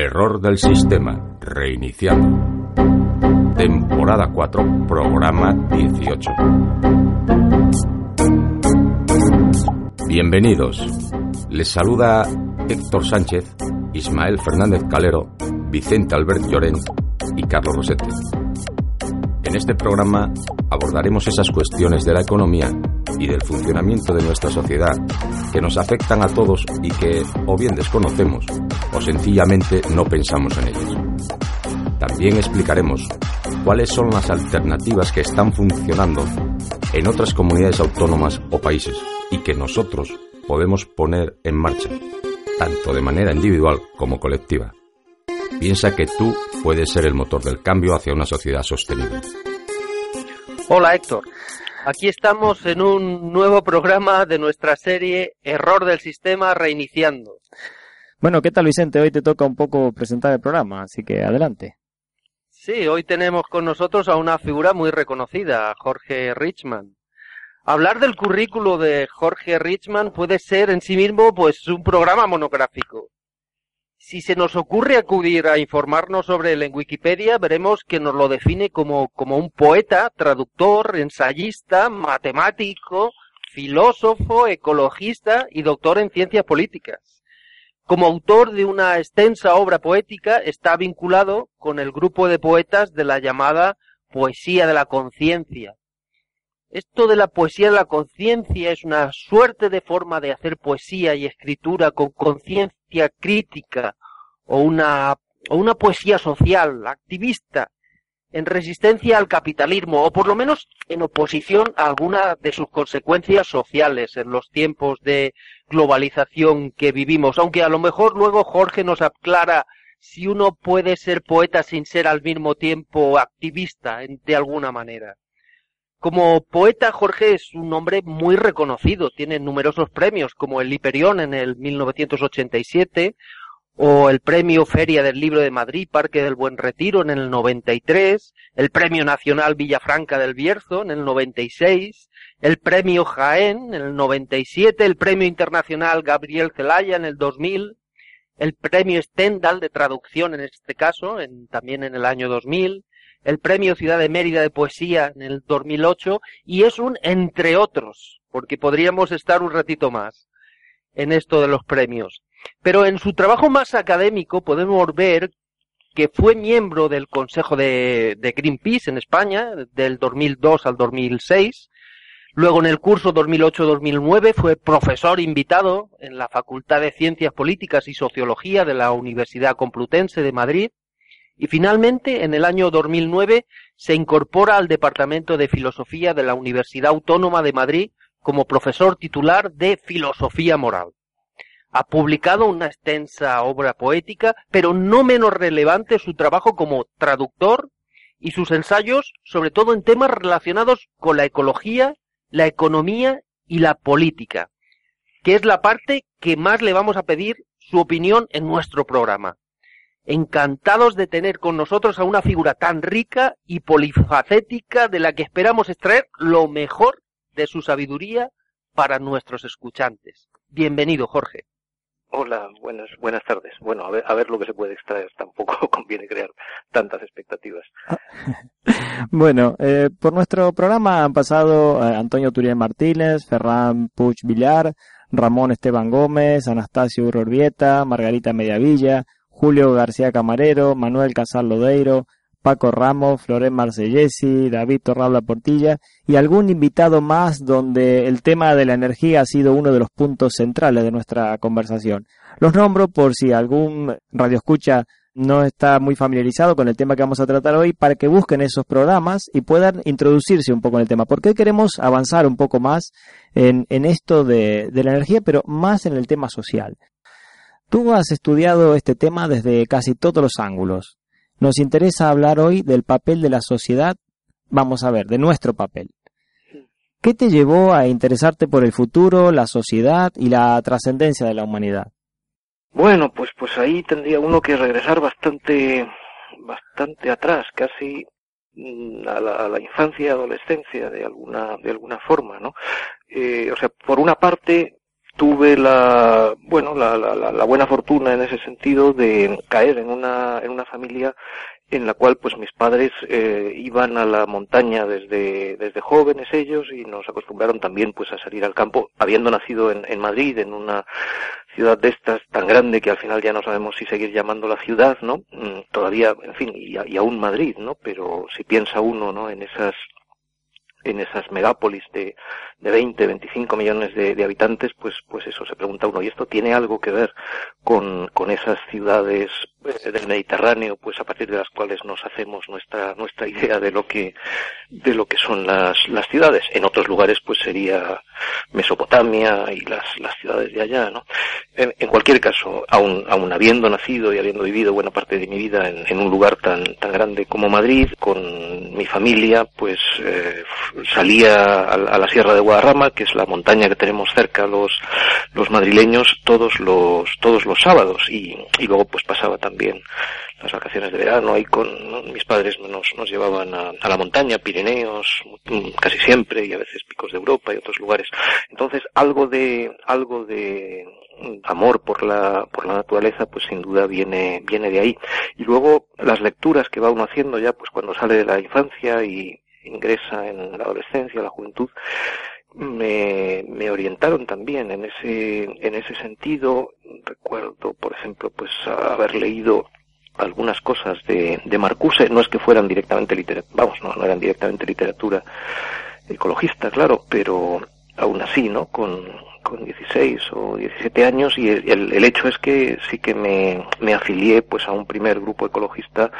Error del sistema. Reiniciando. Temporada 4, programa 18. Bienvenidos. Les saluda Héctor Sánchez, Ismael Fernández Calero, Vicente Albert Llorent y Carlos Rosete. En este programa abordaremos esas cuestiones de la economía y del funcionamiento de nuestra sociedad que nos afectan a todos y que o bien desconocemos o sencillamente no pensamos en ellas. También explicaremos cuáles son las alternativas que están funcionando en otras comunidades autónomas o países y que nosotros podemos poner en marcha, tanto de manera individual como colectiva. Piensa que tú puedes ser el motor del cambio hacia una sociedad sostenible. Hola Héctor, aquí estamos en un nuevo programa de nuestra serie Error del Sistema Reiniciando. Bueno, ¿qué tal Vicente? Hoy te toca un poco presentar el programa, así que adelante. Sí, hoy tenemos con nosotros a una figura muy reconocida, Jorge Richman. Hablar del currículo de Jorge Richman puede ser en sí mismo pues un programa monográfico. Si se nos ocurre acudir a informarnos sobre él en Wikipedia, veremos que nos lo define como, como un poeta, traductor, ensayista, matemático, filósofo, ecologista y doctor en ciencias políticas. Como autor de una extensa obra poética, está vinculado con el grupo de poetas de la llamada poesía de la conciencia. Esto de la poesía de la conciencia es una suerte de forma de hacer poesía y escritura con conciencia crítica o una, o una poesía social, activista, en resistencia al capitalismo o por lo menos en oposición a alguna de sus consecuencias sociales en los tiempos de globalización que vivimos, aunque a lo mejor luego Jorge nos aclara si uno puede ser poeta sin ser al mismo tiempo activista de alguna manera. Como poeta, Jorge es un hombre muy reconocido, tiene numerosos premios como el Hiperión en el 1987 o el Premio Feria del Libro de Madrid, Parque del Buen Retiro en el 93, el Premio Nacional Villafranca del Bierzo en el 96, el Premio Jaén en el 97, el Premio Internacional Gabriel Zelaya en el 2000, el Premio Stendhal de traducción en este caso, en, también en el año 2000, el Premio Ciudad de Mérida de Poesía en el 2008 y es un entre otros, porque podríamos estar un ratito más en esto de los premios. Pero en su trabajo más académico podemos ver que fue miembro del Consejo de, de Greenpeace en España del 2002 al 2006. Luego en el curso 2008-2009 fue profesor invitado en la Facultad de Ciencias Políticas y Sociología de la Universidad Complutense de Madrid y finalmente, en el año 2009, se incorpora al Departamento de Filosofía de la Universidad Autónoma de Madrid como profesor titular de Filosofía Moral. Ha publicado una extensa obra poética, pero no menos relevante su trabajo como traductor y sus ensayos, sobre todo en temas relacionados con la ecología, la economía y la política, que es la parte que más le vamos a pedir su opinión en nuestro programa encantados de tener con nosotros a una figura tan rica y polifacética de la que esperamos extraer lo mejor de su sabiduría para nuestros escuchantes. Bienvenido, Jorge. Hola, buenas, buenas tardes. Bueno, a ver, a ver lo que se puede extraer. Tampoco conviene crear tantas expectativas. bueno, eh, por nuestro programa han pasado eh, Antonio Turiel Martínez, Ferran Puig Villar, Ramón Esteban Gómez, Anastasio Urorbieta, Margarita Mediavilla, Julio García Camarero, Manuel Casal Lodeiro, Paco Ramos, Florén Marcellesi, David Torrabla Portilla y algún invitado más donde el tema de la energía ha sido uno de los puntos centrales de nuestra conversación. Los nombro por si algún radioescucha no está muy familiarizado con el tema que vamos a tratar hoy para que busquen esos programas y puedan introducirse un poco en el tema. Porque hoy queremos avanzar un poco más en, esto de la energía, pero más en el tema social. Tú has estudiado este tema desde casi todos los ángulos. Nos interesa hablar hoy del papel de la sociedad, vamos a ver, de nuestro papel. ¿Qué te llevó a interesarte por el futuro, la sociedad y la trascendencia de la humanidad? Bueno, pues pues ahí tendría uno que regresar bastante bastante atrás, casi mm, a la, a la infancia adolescencia de alguna de alguna forma, ¿no? Eh, o sea, por una parte tuve la bueno la, la, la, buena fortuna en ese sentido de caer en una en una familia en la cual pues mis padres eh, iban a la montaña desde desde jóvenes ellos y nos acostumbraron también pues a salir al campo habiendo nacido en, en Madrid en una ciudad de estas tan grande que al final ya no sabemos si seguir llamando la ciudad no mm, todavía en fin y, y aún Madrid no pero si piensa uno no en esas en esas megápolis de, de 20, 25 millones de, de, habitantes, pues, pues eso se pregunta uno. ¿Y esto tiene algo que ver con, con esas ciudades del Mediterráneo, pues a partir de las cuales nos hacemos nuestra, nuestra idea de lo que, de lo que son las, las ciudades? En otros lugares, pues sería Mesopotamia y las, las ciudades de allá, ¿no? En, en cualquier caso, aun, aun habiendo nacido y habiendo vivido buena parte de mi vida en, en un lugar tan, tan grande como Madrid, con mi familia, pues, eh, salía a, a, la Sierra de Guadarrama, que es la montaña que tenemos cerca los, los madrileños, todos los, todos los sábados y, y luego pues pasaba también las vacaciones de verano ahí con mis padres nos, nos llevaban a, a, la montaña, Pirineos, casi siempre y a veces picos de Europa y otros lugares. Entonces algo de, algo de amor por la, por la naturaleza, pues sin duda viene, viene de ahí. Y luego las lecturas que va uno haciendo ya, pues cuando sale de la infancia y, ingresa en la adolescencia, la juventud, me, me orientaron también en ese, en ese sentido. Recuerdo, por ejemplo, pues haber leído algunas cosas de, de Marcuse, no es que fueran directamente literatura, vamos, no, no eran directamente literatura ecologista, claro, pero aún así, ¿no? Con, con 16 o 17 años y el, el, hecho es que sí que me, me afilié pues a un primer grupo ecologista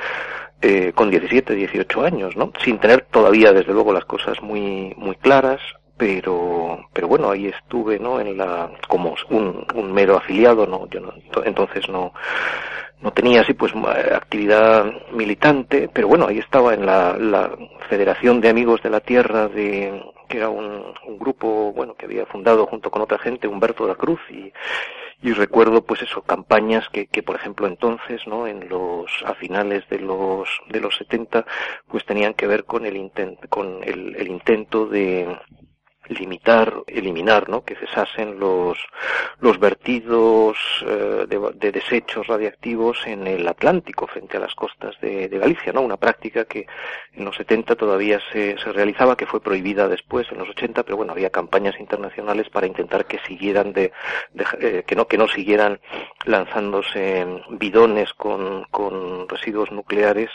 eh, con 17, 18 años, ¿no? Sin tener todavía, desde luego, las cosas muy, muy claras, pero, pero bueno, ahí estuve, ¿no? En la, como un, un mero afiliado, ¿no? Yo no, entonces no, no tenía así pues actividad militante, pero bueno, ahí estaba en la, la Federación de Amigos de la Tierra de, que era un, un grupo, bueno, que había fundado junto con otra gente, Humberto de la Cruz y, y recuerdo pues eso campañas que, que por ejemplo entonces no en los a finales de los de los 70 pues tenían que ver con el intent, con el, el intento de limitar, eliminar, ¿no? Que cesasen los, los vertidos eh, de, de, desechos radiactivos en el Atlántico frente a las costas de, de, Galicia, ¿no? Una práctica que en los 70 todavía se, se realizaba, que fue prohibida después en los 80, pero bueno, había campañas internacionales para intentar que siguieran de, de eh, que no, que no siguieran lanzándose bidones con, con residuos nucleares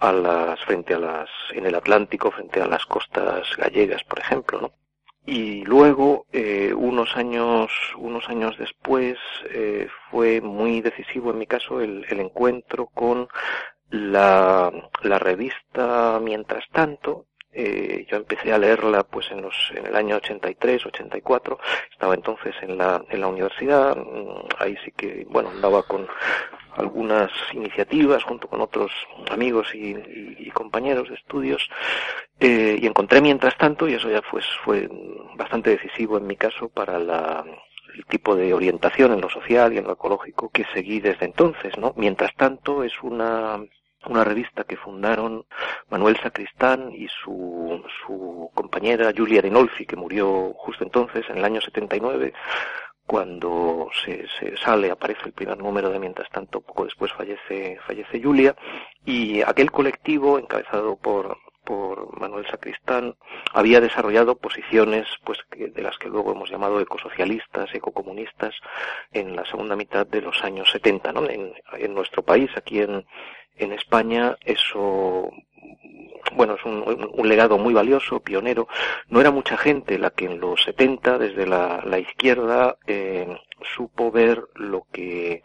a las, frente a las, en el Atlántico, frente a las costas gallegas, por ejemplo, ¿no? Y luego eh, unos años unos años después eh, fue muy decisivo en mi caso el, el encuentro con la, la, revista Mientras tanto eh, yo empecé a leerla pues en los en el año 83 84 estaba entonces en la en la universidad. Mm, ahí sí que bueno andaba con algunas iniciativas junto con otros amigos y, y, compañeros de estudios. Eh, y encontré mientras tanto y eso ya pues fue bastante decisivo en mi caso para la el tipo de orientación en lo social y en lo ecológico que seguí desde entonces, ¿no? Mientras tanto es una una revista que fundaron Manuel Sacristán y su, su compañera Julia Dinolfi, que murió justo entonces, en el año 79, cuando se, se, sale, aparece el primer número de mientras tanto, poco después fallece, fallece Julia, y aquel colectivo, encabezado por, por Manuel Sacristán, había desarrollado posiciones, pues, de las que luego hemos llamado ecosocialistas, ecocomunistas, en la segunda mitad de los años 70, ¿no? En, en nuestro país, aquí en, en España eso bueno, es un, legado muy valioso, pionero. No era mucha gente la que en los 70, desde la, izquierda, eh, supo ver lo que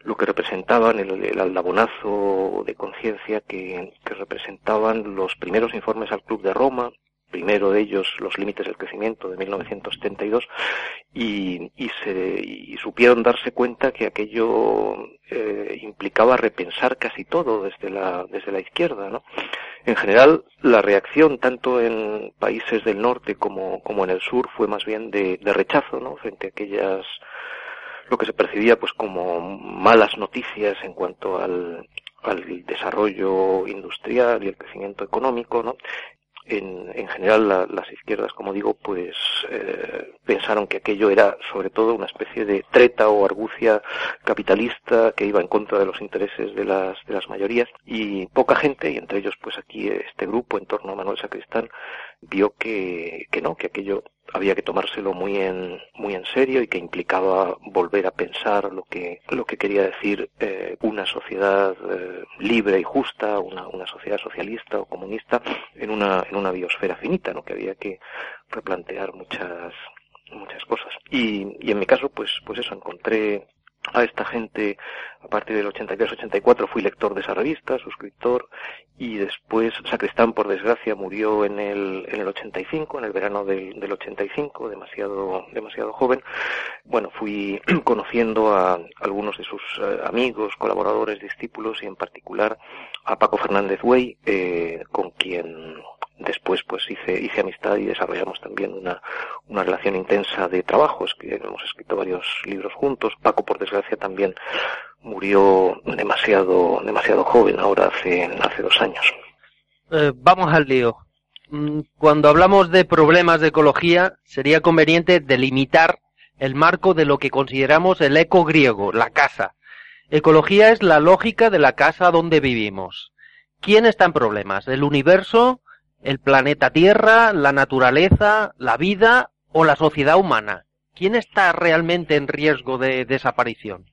lo que representaban el, el aldabonazo de conciencia que representaban los primeros informes al Club de Roma, primero de ellos los límites del crecimiento de 1972 y, y, se, y supieron darse cuenta que aquello eh, implicaba repensar casi todo desde la, desde la izquierda, ¿no? En general, la reacción tanto en países del norte como, como en el sur fue más bien de, de rechazo, ¿no? Frente a aquellas lo que se percibía pues como malas noticias en cuanto al, al desarrollo industrial y el crecimiento económico, ¿no? En, en general las izquierdas, como digo, pues eh, pensaron que aquello era sobre todo una especie de treta o argucia capitalista que iba en contra de los intereses de las, de las mayorías. Y poca gente, y entre ellos pues aquí este grupo en torno a Manuel Sacristán, vio que, que no, que aquello había que tomárselo muy en muy en serio y que implicaba volver a pensar lo que lo que quería decir eh, una sociedad eh, libre y justa una, una sociedad socialista o comunista en una en una biosfera finita no que había que replantear muchas muchas cosas. Y, y en mi caso pues pues eso encontré a esta gente a partir del 83-84 fui lector de esa revista, suscriptor, y después Sacristán, por desgracia, murió en el, en el 85, en el verano del, del 85, demasiado, demasiado joven. Bueno, fui conociendo a algunos de sus eh, amigos, colaboradores, discípulos, y en particular a Paco Fernández Güey, eh, con quien después pues hice, hice amistad y desarrollamos también una, una relación intensa de trabajos, que hemos escrito varios libros juntos. Paco, por también murió demasiado, demasiado joven, ahora hace, hace dos años. Eh, vamos al lío. Mm, cuando hablamos de problemas de ecología, sería conveniente delimitar el marco de lo que consideramos el eco griego, la casa. Ecología es la lógica de la casa donde vivimos. ¿Quién está en problemas? ¿El universo? el planeta Tierra, la naturaleza, la vida o la sociedad humana? ¿Quién está realmente en riesgo de desaparición?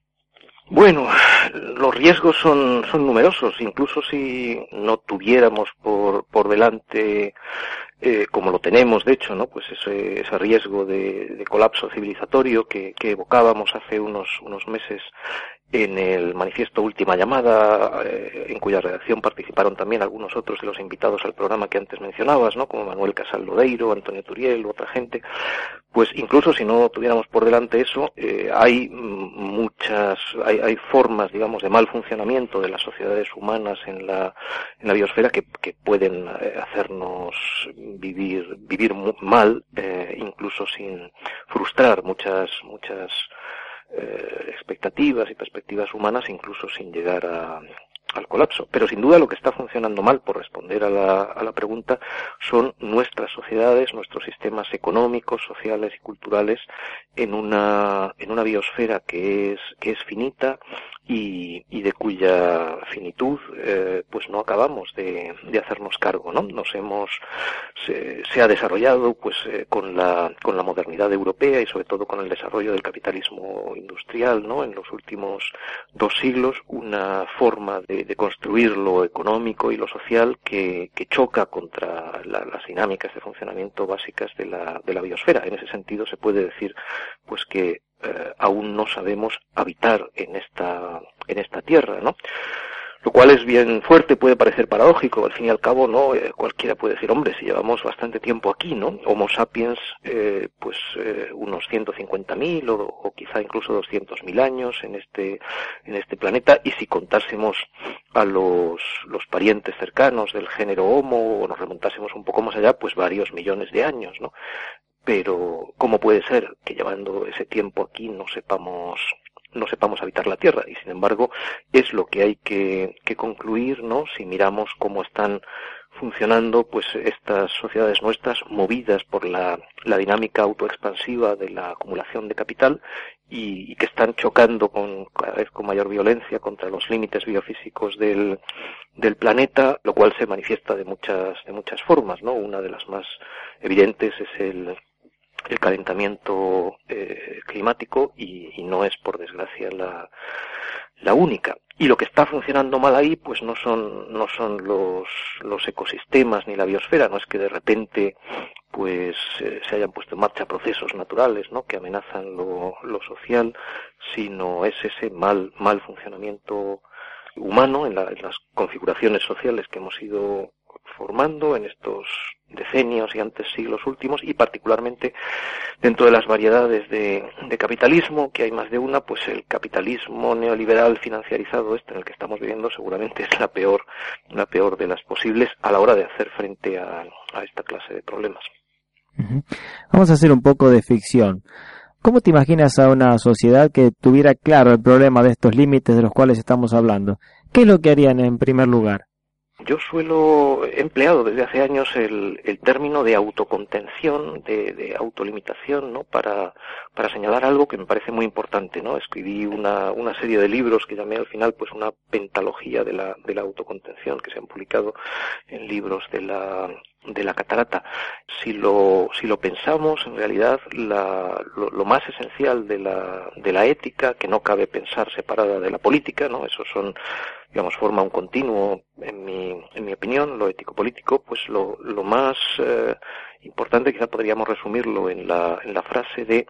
Bueno, los riesgos son, son numerosos, incluso si no tuviéramos por, por delante, eh, como lo tenemos de hecho, ¿no? Pues ese, ese riesgo de, de colapso civilizatorio que, que, evocábamos hace unos, unos meses en el manifiesto Última Llamada, eh, en cuya redacción participaron también algunos otros de los invitados al programa que antes mencionabas, ¿no? como Manuel Casal Lodeiro, Antonio Turiel, otra gente, pues incluso si no tuviéramos por delante eso, eh, hay muchas, hay, hay, formas, digamos, de mal funcionamiento de las sociedades humanas en la, en la biosfera que, que pueden eh, hacernos vivir, vivir mal, eh, incluso sin frustrar muchas, muchas eh, expectativas y perspectivas humanas incluso sin llegar a, al colapso. Pero sin duda lo que está funcionando mal, por responder a la, a la pregunta, son nuestras sociedades, nuestros sistemas económicos, sociales y culturales en una, en una biosfera que es, que es finita y, y de cuya finitud eh, pues no acabamos de, de, hacernos cargo, ¿no? Nos hemos, se, se ha desarrollado pues eh, con la, con la modernidad europea y sobre todo con el desarrollo del capitalismo industrial, ¿no? En los últimos dos siglos, una forma de de, construir lo económico y lo social que, que choca contra la, las dinámicas de funcionamiento básicas de la, de la biosfera. En ese sentido se puede decir pues que eh, aún no sabemos habitar en esta, en esta tierra, ¿no? lo cual es bien fuerte, puede parecer paradójico, al fin y al cabo, ¿no? Eh, cualquiera puede decir, hombre, si llevamos bastante tiempo aquí, ¿no? Homo sapiens, eh, pues unos 150.000 o, o quizá incluso 200.000 años en este, en este planeta, y si contásemos a los, los parientes cercanos del género Homo o nos remontásemos un poco más allá, pues varios millones de años, ¿no? Pero, ¿cómo puede ser que llevando ese tiempo aquí no sepamos no sepamos habitar la Tierra y sin embargo es lo que hay que, que concluir, ¿no? Si miramos cómo están funcionando pues estas sociedades nuestras movidas por la, la dinámica autoexpansiva de la acumulación de capital y, y, que están chocando con cada vez con mayor violencia contra los límites biofísicos del, del planeta, lo cual se manifiesta de muchas, de muchas formas, ¿no? Una de las más evidentes es el, el calentamiento eh, climático y, y, no es por desgracia la, la única. Y lo que está funcionando mal ahí, pues no son, no son los, los ecosistemas ni la biosfera, no es que de repente pues eh, se hayan puesto en marcha procesos naturales, ¿no? que amenazan lo, lo social, sino es ese mal, mal funcionamiento humano en, la, en las configuraciones sociales que hemos ido transformando en estos decenios y antes siglos últimos y particularmente dentro de las variedades de, capitalismo, que hay más de una, pues el capitalismo neoliberal financiarizado este en el que estamos viviendo seguramente es la peor, la peor de las posibles a la hora de hacer frente a, esta clase de problemas. Vamos a hacer un poco de ficción. ¿Cómo te imaginas a una sociedad que tuviera claro el problema de estos límites de los cuales estamos hablando? ¿Qué es lo que harían en primer lugar? Yo suelo, he empleado desde hace años el, el término de autocontención, de, de, autolimitación, ¿no? Para, para señalar algo que me parece muy importante, ¿no? Escribí una, una serie de libros que llamé al final, pues, una pentalogía de la, de la autocontención que se han publicado en libros de la, de la catarata. Si lo, si lo pensamos, en realidad la, lo, lo, más esencial de la, de la ética, que no cabe pensar separada de la política, ¿no? Eso son, digamos, forma un continuo, en mi, en mi opinión, lo ético-político, pues lo, lo más eh, importante quizá podríamos resumirlo en la, en la frase de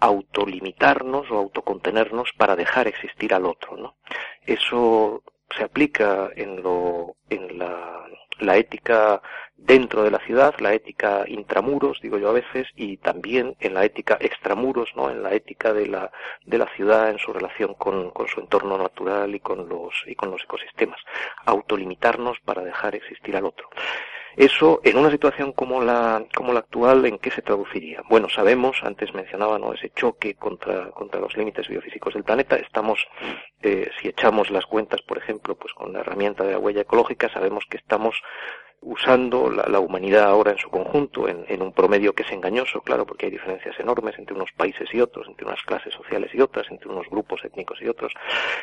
autolimitarnos o autocontenernos para dejar existir al otro, ¿no? Eso se aplica en lo, en la, la ética dentro de la ciudad, la ética intramuros, digo yo a veces, y también en la ética extramuros, ¿no? En la ética de la, de la ciudad en su relación con, con su entorno natural y con los, y con los ecosistemas. Autolimitarnos para dejar existir al otro. Eso, en una situación como la, como la actual, ¿en qué se traduciría? Bueno, sabemos, antes mencionaba, ¿no? Ese choque contra, contra los límites biofísicos del planeta. Estamos, eh, si echamos las cuentas, por ejemplo, pues con la herramienta de la huella ecológica, sabemos que estamos usando la, humanidad ahora en su conjunto, en, un promedio que es engañoso, claro, porque hay diferencias enormes entre unos países y otros, entre unas clases sociales y otras, entre unos grupos étnicos y otros.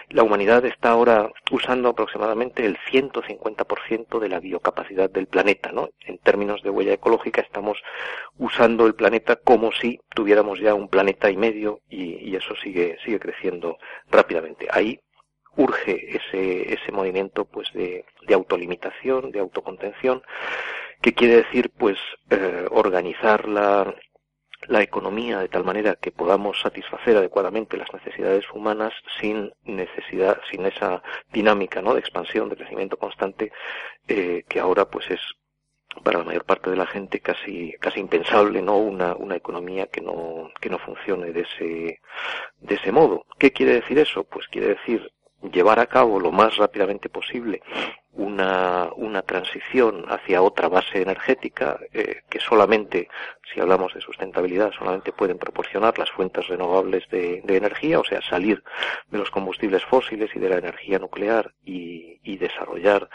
La humanidad está ahora usando aproximadamente el 150% de la biocapacidad del planeta, ¿no? En términos de huella ecológica estamos usando el planeta como si tuviéramos ya un planeta y medio y eso sigue, sigue creciendo rápidamente. Ahí urge ese, ese movimiento pues de, de autolimitación, de autocontención, que quiere decir pues eh, organizar la, la economía de tal manera que podamos satisfacer adecuadamente las necesidades humanas sin necesidad, sin esa dinámica ¿no? de expansión, de crecimiento constante, eh, que ahora pues es para la mayor parte de la gente casi casi impensable no una, una economía que no que no funcione de ese de ese modo. Qué quiere decir eso pues quiere decir llevar a cabo lo más rápidamente posible una, una transición hacia otra base energética eh, que solamente, si hablamos de sustentabilidad, solamente pueden proporcionar las fuentes renovables de, de, energía, o sea, salir de los combustibles fósiles y de la energía nuclear y, y desarrollar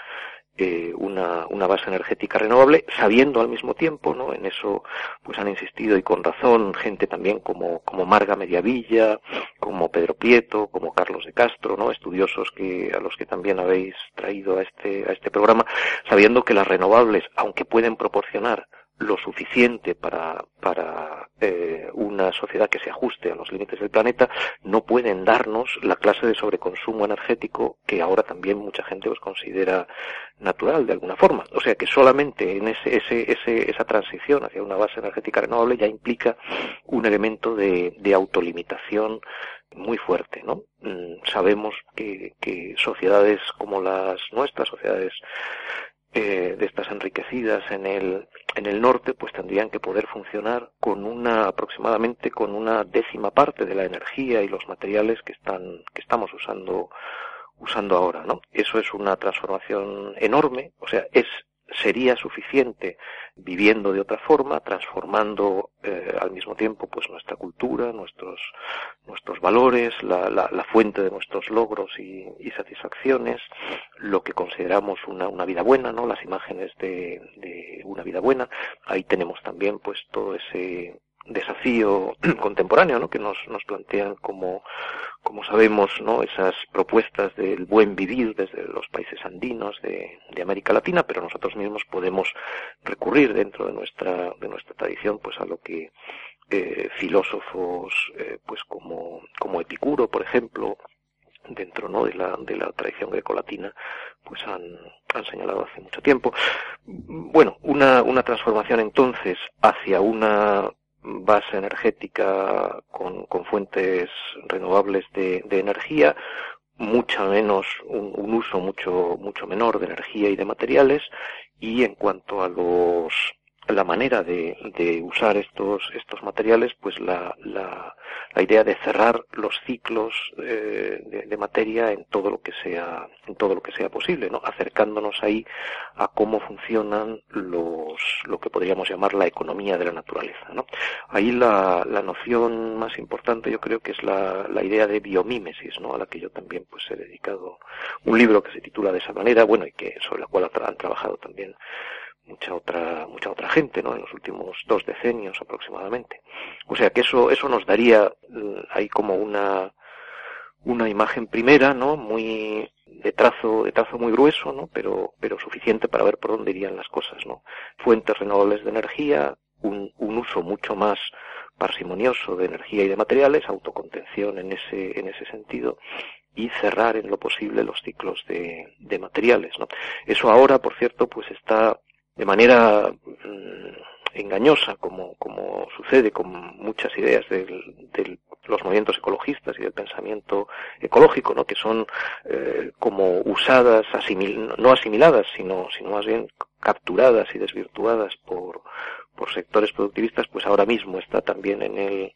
eh, una, una base energética renovable, sabiendo al mismo tiempo, ¿no? En eso, pues han insistido y con razón gente también como, como Marga Mediavilla, como Pedro Prieto, como Carlos de Castro, ¿no? Estudiosos que, a los que también habéis traído a este, a este programa, sabiendo que las renovables, aunque pueden proporcionar lo suficiente para, para eh, una sociedad que se ajuste a los límites del planeta, no pueden darnos la clase de sobreconsumo energético que ahora también mucha gente os considera natural de alguna forma. O sea que solamente en ese, ese, ese, esa transición hacia una base energética renovable ya implica un elemento de, de autolimitación muy fuerte, ¿no? Mm, sabemos que, que sociedades como las nuestras, sociedades eh, de estas enriquecidas en el, en el norte, pues tendrían que poder funcionar con una, aproximadamente con una décima parte de la energía y los materiales que están, que estamos usando, usando ahora, ¿no? Eso es una transformación enorme, o sea, es sería suficiente viviendo de otra forma, transformando eh, al mismo tiempo pues nuestra cultura, nuestros nuestros valores, la, la, la fuente de nuestros logros y, y, satisfacciones, lo que consideramos una, una vida buena, ¿no? Las imágenes de, de una vida buena. Ahí tenemos también pues todo ese desafío contemporáneo ¿no? que nos, nos plantean como, como sabemos ¿no? esas propuestas del buen vivir desde los países andinos de, de, América Latina pero nosotros mismos podemos recurrir dentro de nuestra de nuestra tradición pues a lo que eh, filósofos eh, pues como como Epicuro por ejemplo dentro ¿no? de la de la tradición grecolatina pues han, han señalado hace mucho tiempo bueno una una transformación entonces hacia una base energética con, con fuentes renovables de, de, energía, mucho menos, un, un, uso mucho, mucho menor de energía y de materiales, y en cuanto a los la manera de, de, usar estos, estos materiales, pues la, la, la idea de cerrar los ciclos eh, de, de, materia en todo lo que sea, en todo lo que sea posible, ¿no? acercándonos ahí a cómo funcionan los, lo que podríamos llamar la economía de la naturaleza. ¿no? Ahí la, la noción más importante yo creo que es la, la idea de biomímesis, ¿no? a la que yo también pues he dedicado un libro que se titula de esa manera, bueno, y que sobre la cual han trabajado también mucha otra mucha otra gente no en los últimos dos decenios aproximadamente. O sea que eso eso nos daría mm, ahí como una una imagen primera no muy de trazo de trazo muy grueso no pero pero suficiente para ver por dónde irían las cosas no fuentes renovables de energía un, un uso mucho más parsimonioso de energía y de materiales autocontención en ese en ese sentido y cerrar en lo posible los ciclos de, de materiales ¿no? eso ahora por cierto pues está de manera mm, engañosa, como, como sucede con muchas ideas de los movimientos ecologistas y del pensamiento ecológico, ¿no? que son eh, como usadas, asimil, no asimiladas, sino, sino más bien capturadas y desvirtuadas por, por sectores productivistas, pues ahora mismo está también en el,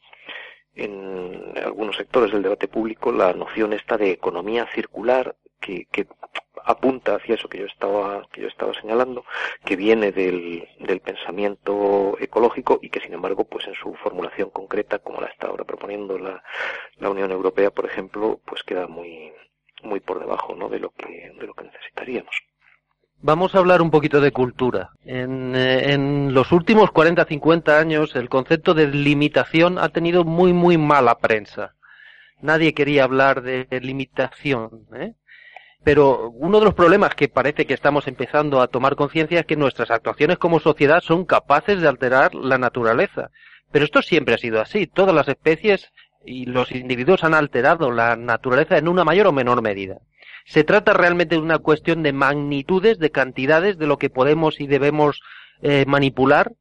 en algunos sectores del debate público la noción esta de economía circular que, que apunta hacia eso que yo estaba que yo estaba señalando que viene del, del pensamiento ecológico y que sin embargo pues en su formulación concreta como la está ahora proponiendo la, la Unión Europea por ejemplo pues queda muy muy por debajo ¿no? de lo que de lo que necesitaríamos Vamos a hablar un poquito de cultura. En, eh, en los últimos 40-50 años el concepto de limitación ha tenido muy, muy mala prensa. Nadie quería hablar de limitación. ¿eh? Pero uno de los problemas que parece que estamos empezando a tomar conciencia es que nuestras actuaciones como sociedad son capaces de alterar la naturaleza. Pero esto siempre ha sido así. Todas las especies y los individuos han alterado la naturaleza en una mayor o menor medida. Se trata realmente de una cuestión de magnitudes, de cantidades, de lo que podemos y debemos eh, manipular,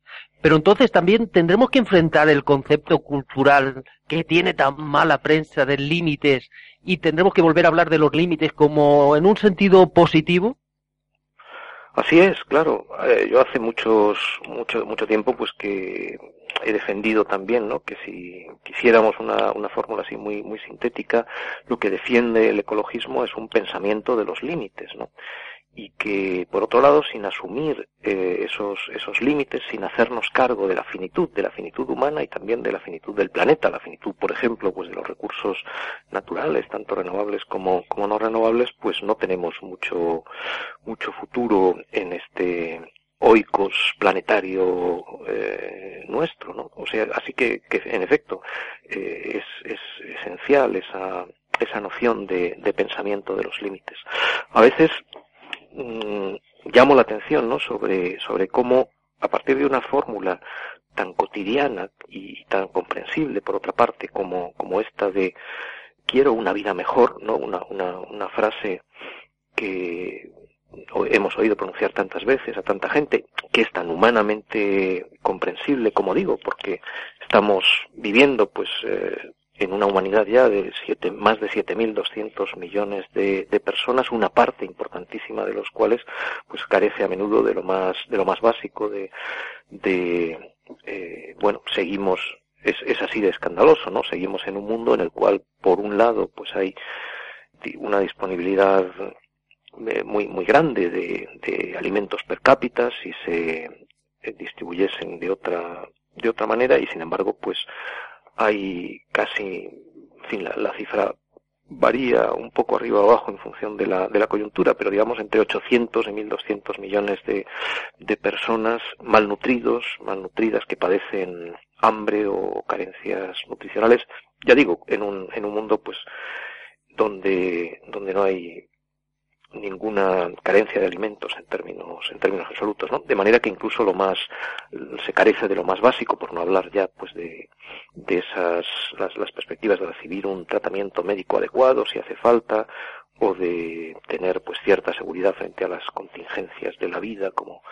pero entonces también tendremos que enfrentar el concepto cultural que tiene tan mala prensa de límites y tendremos que volver a hablar de los límites como en un sentido positivo. Así es, claro. Eh, yo hace muchos, mucho, mucho tiempo, pues que he defendido también, ¿no? Que si quisiéramos una, una fórmula así muy, muy sintética, lo que defiende el ecologismo es un pensamiento de los límites, ¿no? Y que por otro lado sin asumir eh, esos esos límites sin hacernos cargo de la finitud de la finitud humana y también de la finitud del planeta. La finitud por ejemplo pues de los recursos naturales tanto renovables como como no renovables pues no tenemos mucho mucho futuro en este oikos planetario eh, nuestro no o sea así que, que en efecto eh, es, es esencial esa esa noción de, de pensamiento de los límites. A veces mmm, llamo la atención ¿no? sobre, sobre cómo a partir de una fórmula tan cotidiana y tan comprensible por otra parte como, como esta de quiero una vida mejor, ¿no? Una, una, una frase que hemos oído pronunciar tantas veces a tanta gente, que es tan humanamente comprensible como digo, porque estamos viviendo pues eh, en una humanidad ya de siete, más de 7.200 millones de, de, personas, una parte importantísima de los cuales pues carece a menudo de lo más, de lo más básico, de, de eh, bueno, seguimos, es, es así de escandaloso, ¿no? Seguimos en un mundo en el cual, por un lado, pues hay una disponibilidad eh, muy, muy grande de, de alimentos per cápita si se eh, distribuyesen de otra, de otra manera y sin embargo, pues hay casi, en fin, la, cifra varía un poco arriba o abajo en función de la, de la coyuntura, pero digamos entre 800 y 1.200 millones de, de personas malnutridos, malnutridas que padecen hambre o carencias nutricionales, ya digo, en un, en un mundo pues donde, donde no hay ninguna carencia de alimentos en términos en términos absolutos no de manera que incluso lo más se carece de lo más básico por no hablar ya pues de, de esas las, las perspectivas de recibir un tratamiento médico adecuado si hace falta o de tener pues cierta seguridad frente a las contingencias de la vida como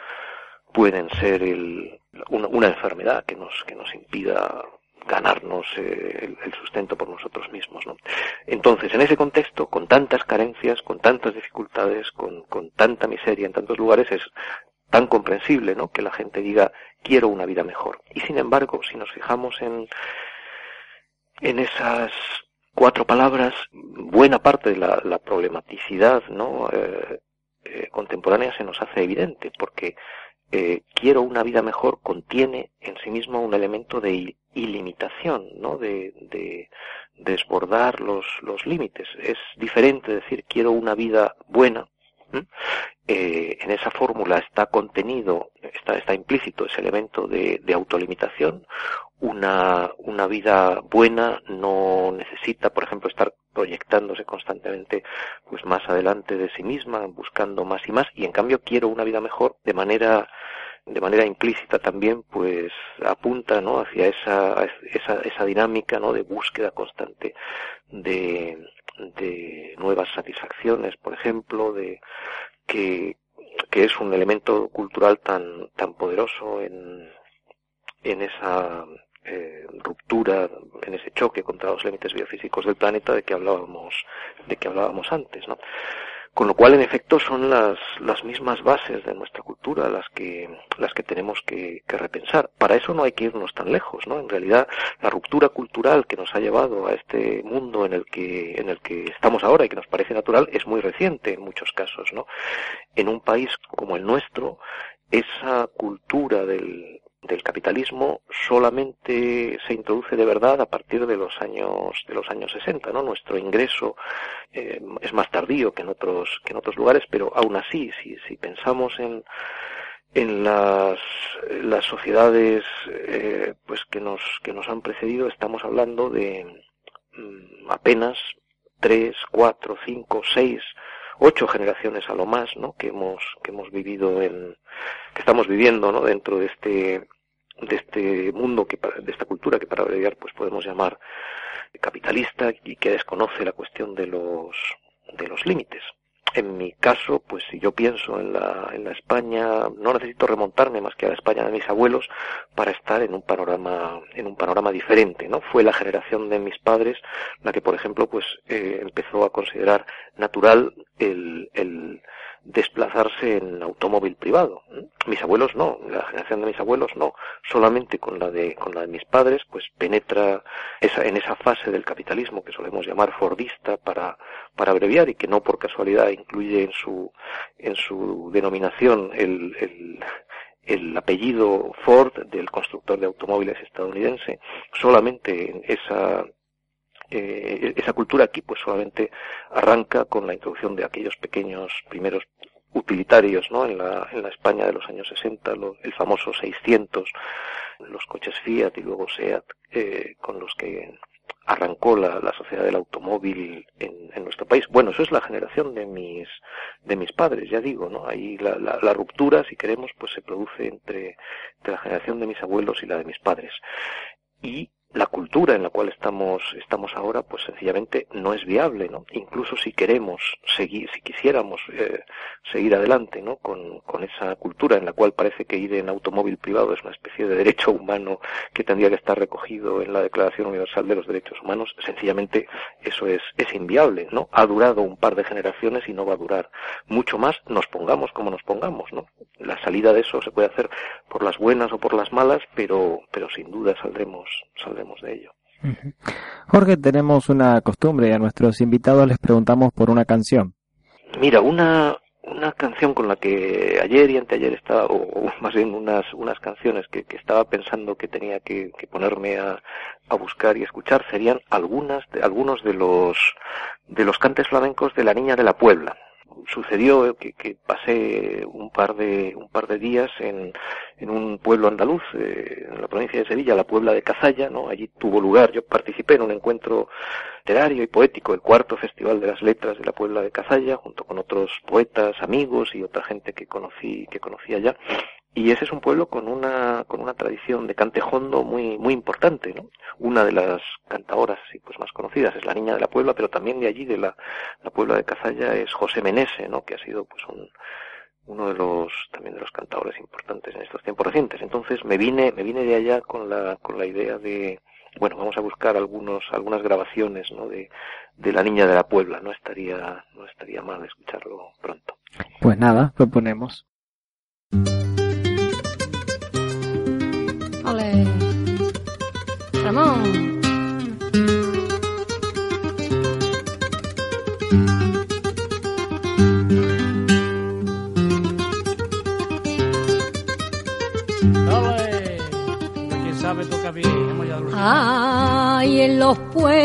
pueden ser el, una, una enfermedad que nos que nos impida ganarnos eh, el, sustento por nosotros mismos. ¿no? Entonces, en ese contexto, con tantas carencias, con tantas dificultades, con, con tanta miseria en tantos lugares, es tan comprensible, ¿no? Que la gente diga quiero una vida mejor. Y sin embargo, si nos fijamos en en esas cuatro palabras, buena parte de la, problematicidad, ¿no? Eh, eh, contemporánea se nos hace evidente, porque eh, quiero una vida mejor contiene en sí mismo un elemento de ilimitación, ¿no? De, de, desbordar los, los límites. Es diferente decir quiero una vida buena. Eh, en esa fórmula está contenido, está, está implícito ese elemento de, de autolimitación. Una, una vida buena no necesita, por ejemplo, estar proyectándose constantemente pues más adelante de sí misma, buscando más y más, y en cambio quiero una vida mejor de manera de manera implícita también pues apunta no hacia esa esa, esa dinámica no de búsqueda constante de, de nuevas satisfacciones por ejemplo de que que es un elemento cultural tan tan poderoso en en esa eh, ruptura, en ese choque contra los límites biofísicos del planeta de que hablábamos, de que hablábamos antes, ¿no? Con lo cual, en efecto, son las, las mismas bases de nuestra cultura las que, las que tenemos que, que, repensar. Para eso no hay que irnos tan lejos, ¿no? En realidad, la ruptura cultural que nos ha llevado a este mundo en el que, en el que estamos ahora y que nos parece natural es muy reciente en muchos casos, ¿no? En un país como el nuestro, esa cultura del, del capitalismo solamente se introduce de verdad a partir de los años de los años 60 no nuestro ingreso eh, es más tardío que en otros que en otros lugares pero aún así si si pensamos en en las, las sociedades eh, pues que nos que nos han precedido estamos hablando de mm, apenas tres cuatro cinco seis ocho generaciones a lo más, ¿no? Que hemos que hemos vivido en que estamos viviendo, ¿no? Dentro de este de este mundo que de esta cultura que para abreviar pues podemos llamar capitalista y que desconoce la cuestión de los de los límites. En mi caso, pues si yo pienso en la, en la España, no necesito remontarme más que a la España de mis abuelos para estar en un panorama, en un panorama diferente, ¿no? Fue la generación de mis padres la que, por ejemplo, pues eh, empezó a considerar natural el, el, desplazarse en automóvil privado. Mis abuelos no, la generación de mis abuelos no, solamente con la de con la de mis padres pues penetra esa en esa fase del capitalismo que solemos llamar fordista para para abreviar y que no por casualidad incluye en su en su denominación el, el el apellido Ford del constructor de automóviles estadounidense, solamente esa eh, esa cultura aquí pues solamente arranca con la introducción de aquellos pequeños primeros utilitarios ¿no? en, la, en la España de los años 60, el famoso 600, los coches Fiat y luego SEAT, eh, con los que arrancó la, la sociedad del automóvil en, en, nuestro país. Bueno, eso es la generación de mis, de mis padres, ya digo, ¿no? Ahí la, la, la ruptura, si queremos, pues se produce entre, entre la generación de mis abuelos y la de mis padres. Y la cultura en la cual estamos estamos ahora pues sencillamente no es viable no incluso si queremos seguir si quisiéramos eh, seguir adelante no con, con esa cultura en la cual parece que ir en automóvil privado es una especie de derecho humano que tendría que estar recogido en la Declaración Universal de los Derechos Humanos sencillamente eso es es inviable no ha durado un par de generaciones y no va a durar mucho más nos pongamos como nos pongamos no la salida de eso se puede hacer por las buenas o por las malas pero pero sin duda saldremos saldremos de ello. Jorge, tenemos una costumbre y a nuestros invitados les preguntamos por una canción. Mira, una, una canción con la que ayer y anteayer estaba, o, más bien unas, unas canciones que, que estaba pensando que tenía que, que ponerme a, a, buscar y escuchar serían algunas de, algunos de los, de los cantes flamencos de la Niña de la Puebla sucedió que, que, pasé un par de un par de días en, en un pueblo andaluz eh, en la provincia de Sevilla la Puebla de Cazalla no allí tuvo lugar yo participé en un encuentro literario y poético el cuarto festival de las letras de la Puebla de Cazalla junto con otros poetas amigos y otra gente que conocí que conocía allá y ese es un pueblo con una con una tradición de cantejondo muy muy importante ¿no? una de las cantadoras pues más conocidas es la niña de la Puebla pero también de allí de la, la Puebla de Cazalla es José Menese no que ha sido pues un uno de los también de los cantadores importantes en estos tiempos recientes. Entonces me vine me vine de allá con la con la idea de bueno vamos a buscar algunos algunas grabaciones no de, de la niña de la Puebla. No estaría no estaría mal escucharlo pronto. Pues nada proponemos Ramón. quién sabe toca bien, hemos ya Ay, en los pueblos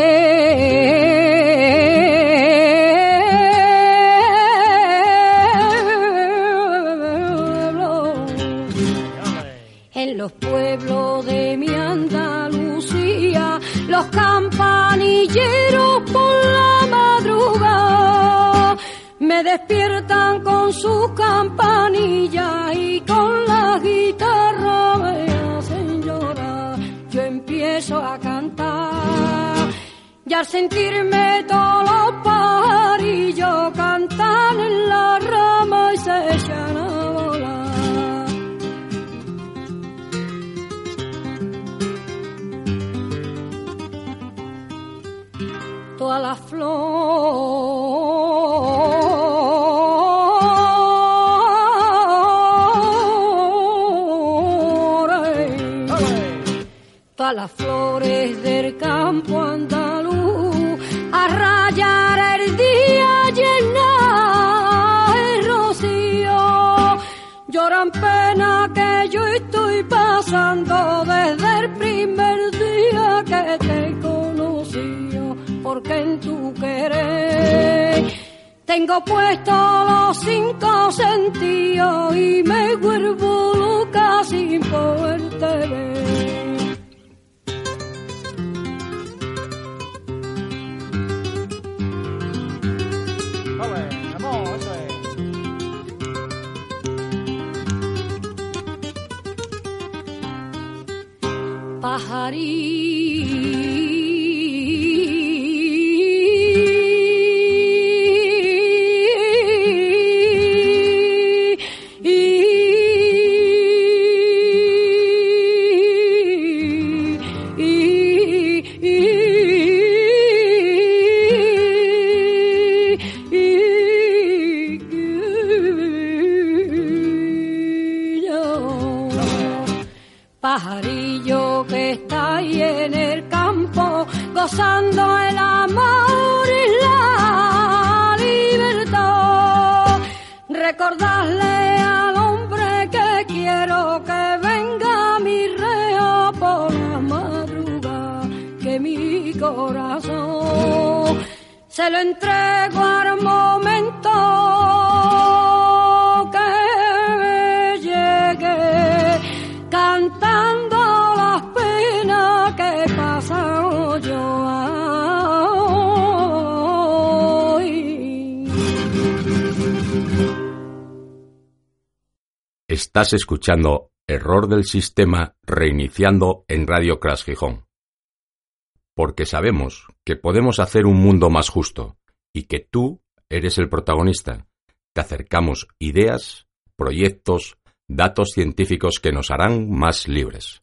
despiertan con su campanilla y con la guitarra me hacen llorar. Yo empiezo a cantar y al sentirme todos los pajarillos cantan en la rama y se echan a volar. toda la flores, tengo puesto los cinco sentidos y me vuelvo loca sin poderte ver. Pajarillo Estás escuchando Error del Sistema reiniciando en Radio Crash Gijón. Porque sabemos que podemos hacer un mundo más justo y que tú eres el protagonista. Te acercamos ideas, proyectos, datos científicos que nos harán más libres.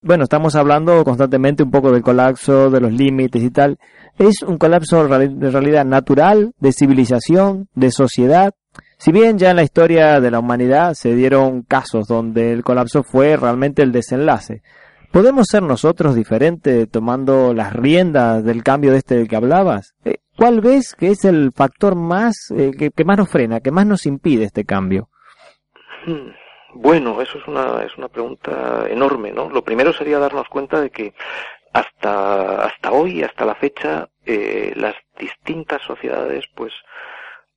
Bueno, estamos hablando constantemente un poco del colapso, de los límites y tal. Es un colapso de realidad natural, de civilización, de sociedad. Si bien ya en la historia de la humanidad se dieron casos donde el colapso fue realmente el desenlace, ¿podemos ser nosotros diferentes tomando las riendas del cambio de este del que hablabas? Eh, ¿Cuál ves que es el factor más eh, que, más nos frena, que más nos impide este cambio? Hmm. Bueno, eso es una, es una pregunta enorme, ¿no? Lo primero sería darnos cuenta de que hasta, hasta hoy, hasta la fecha, eh, las distintas sociedades, pues,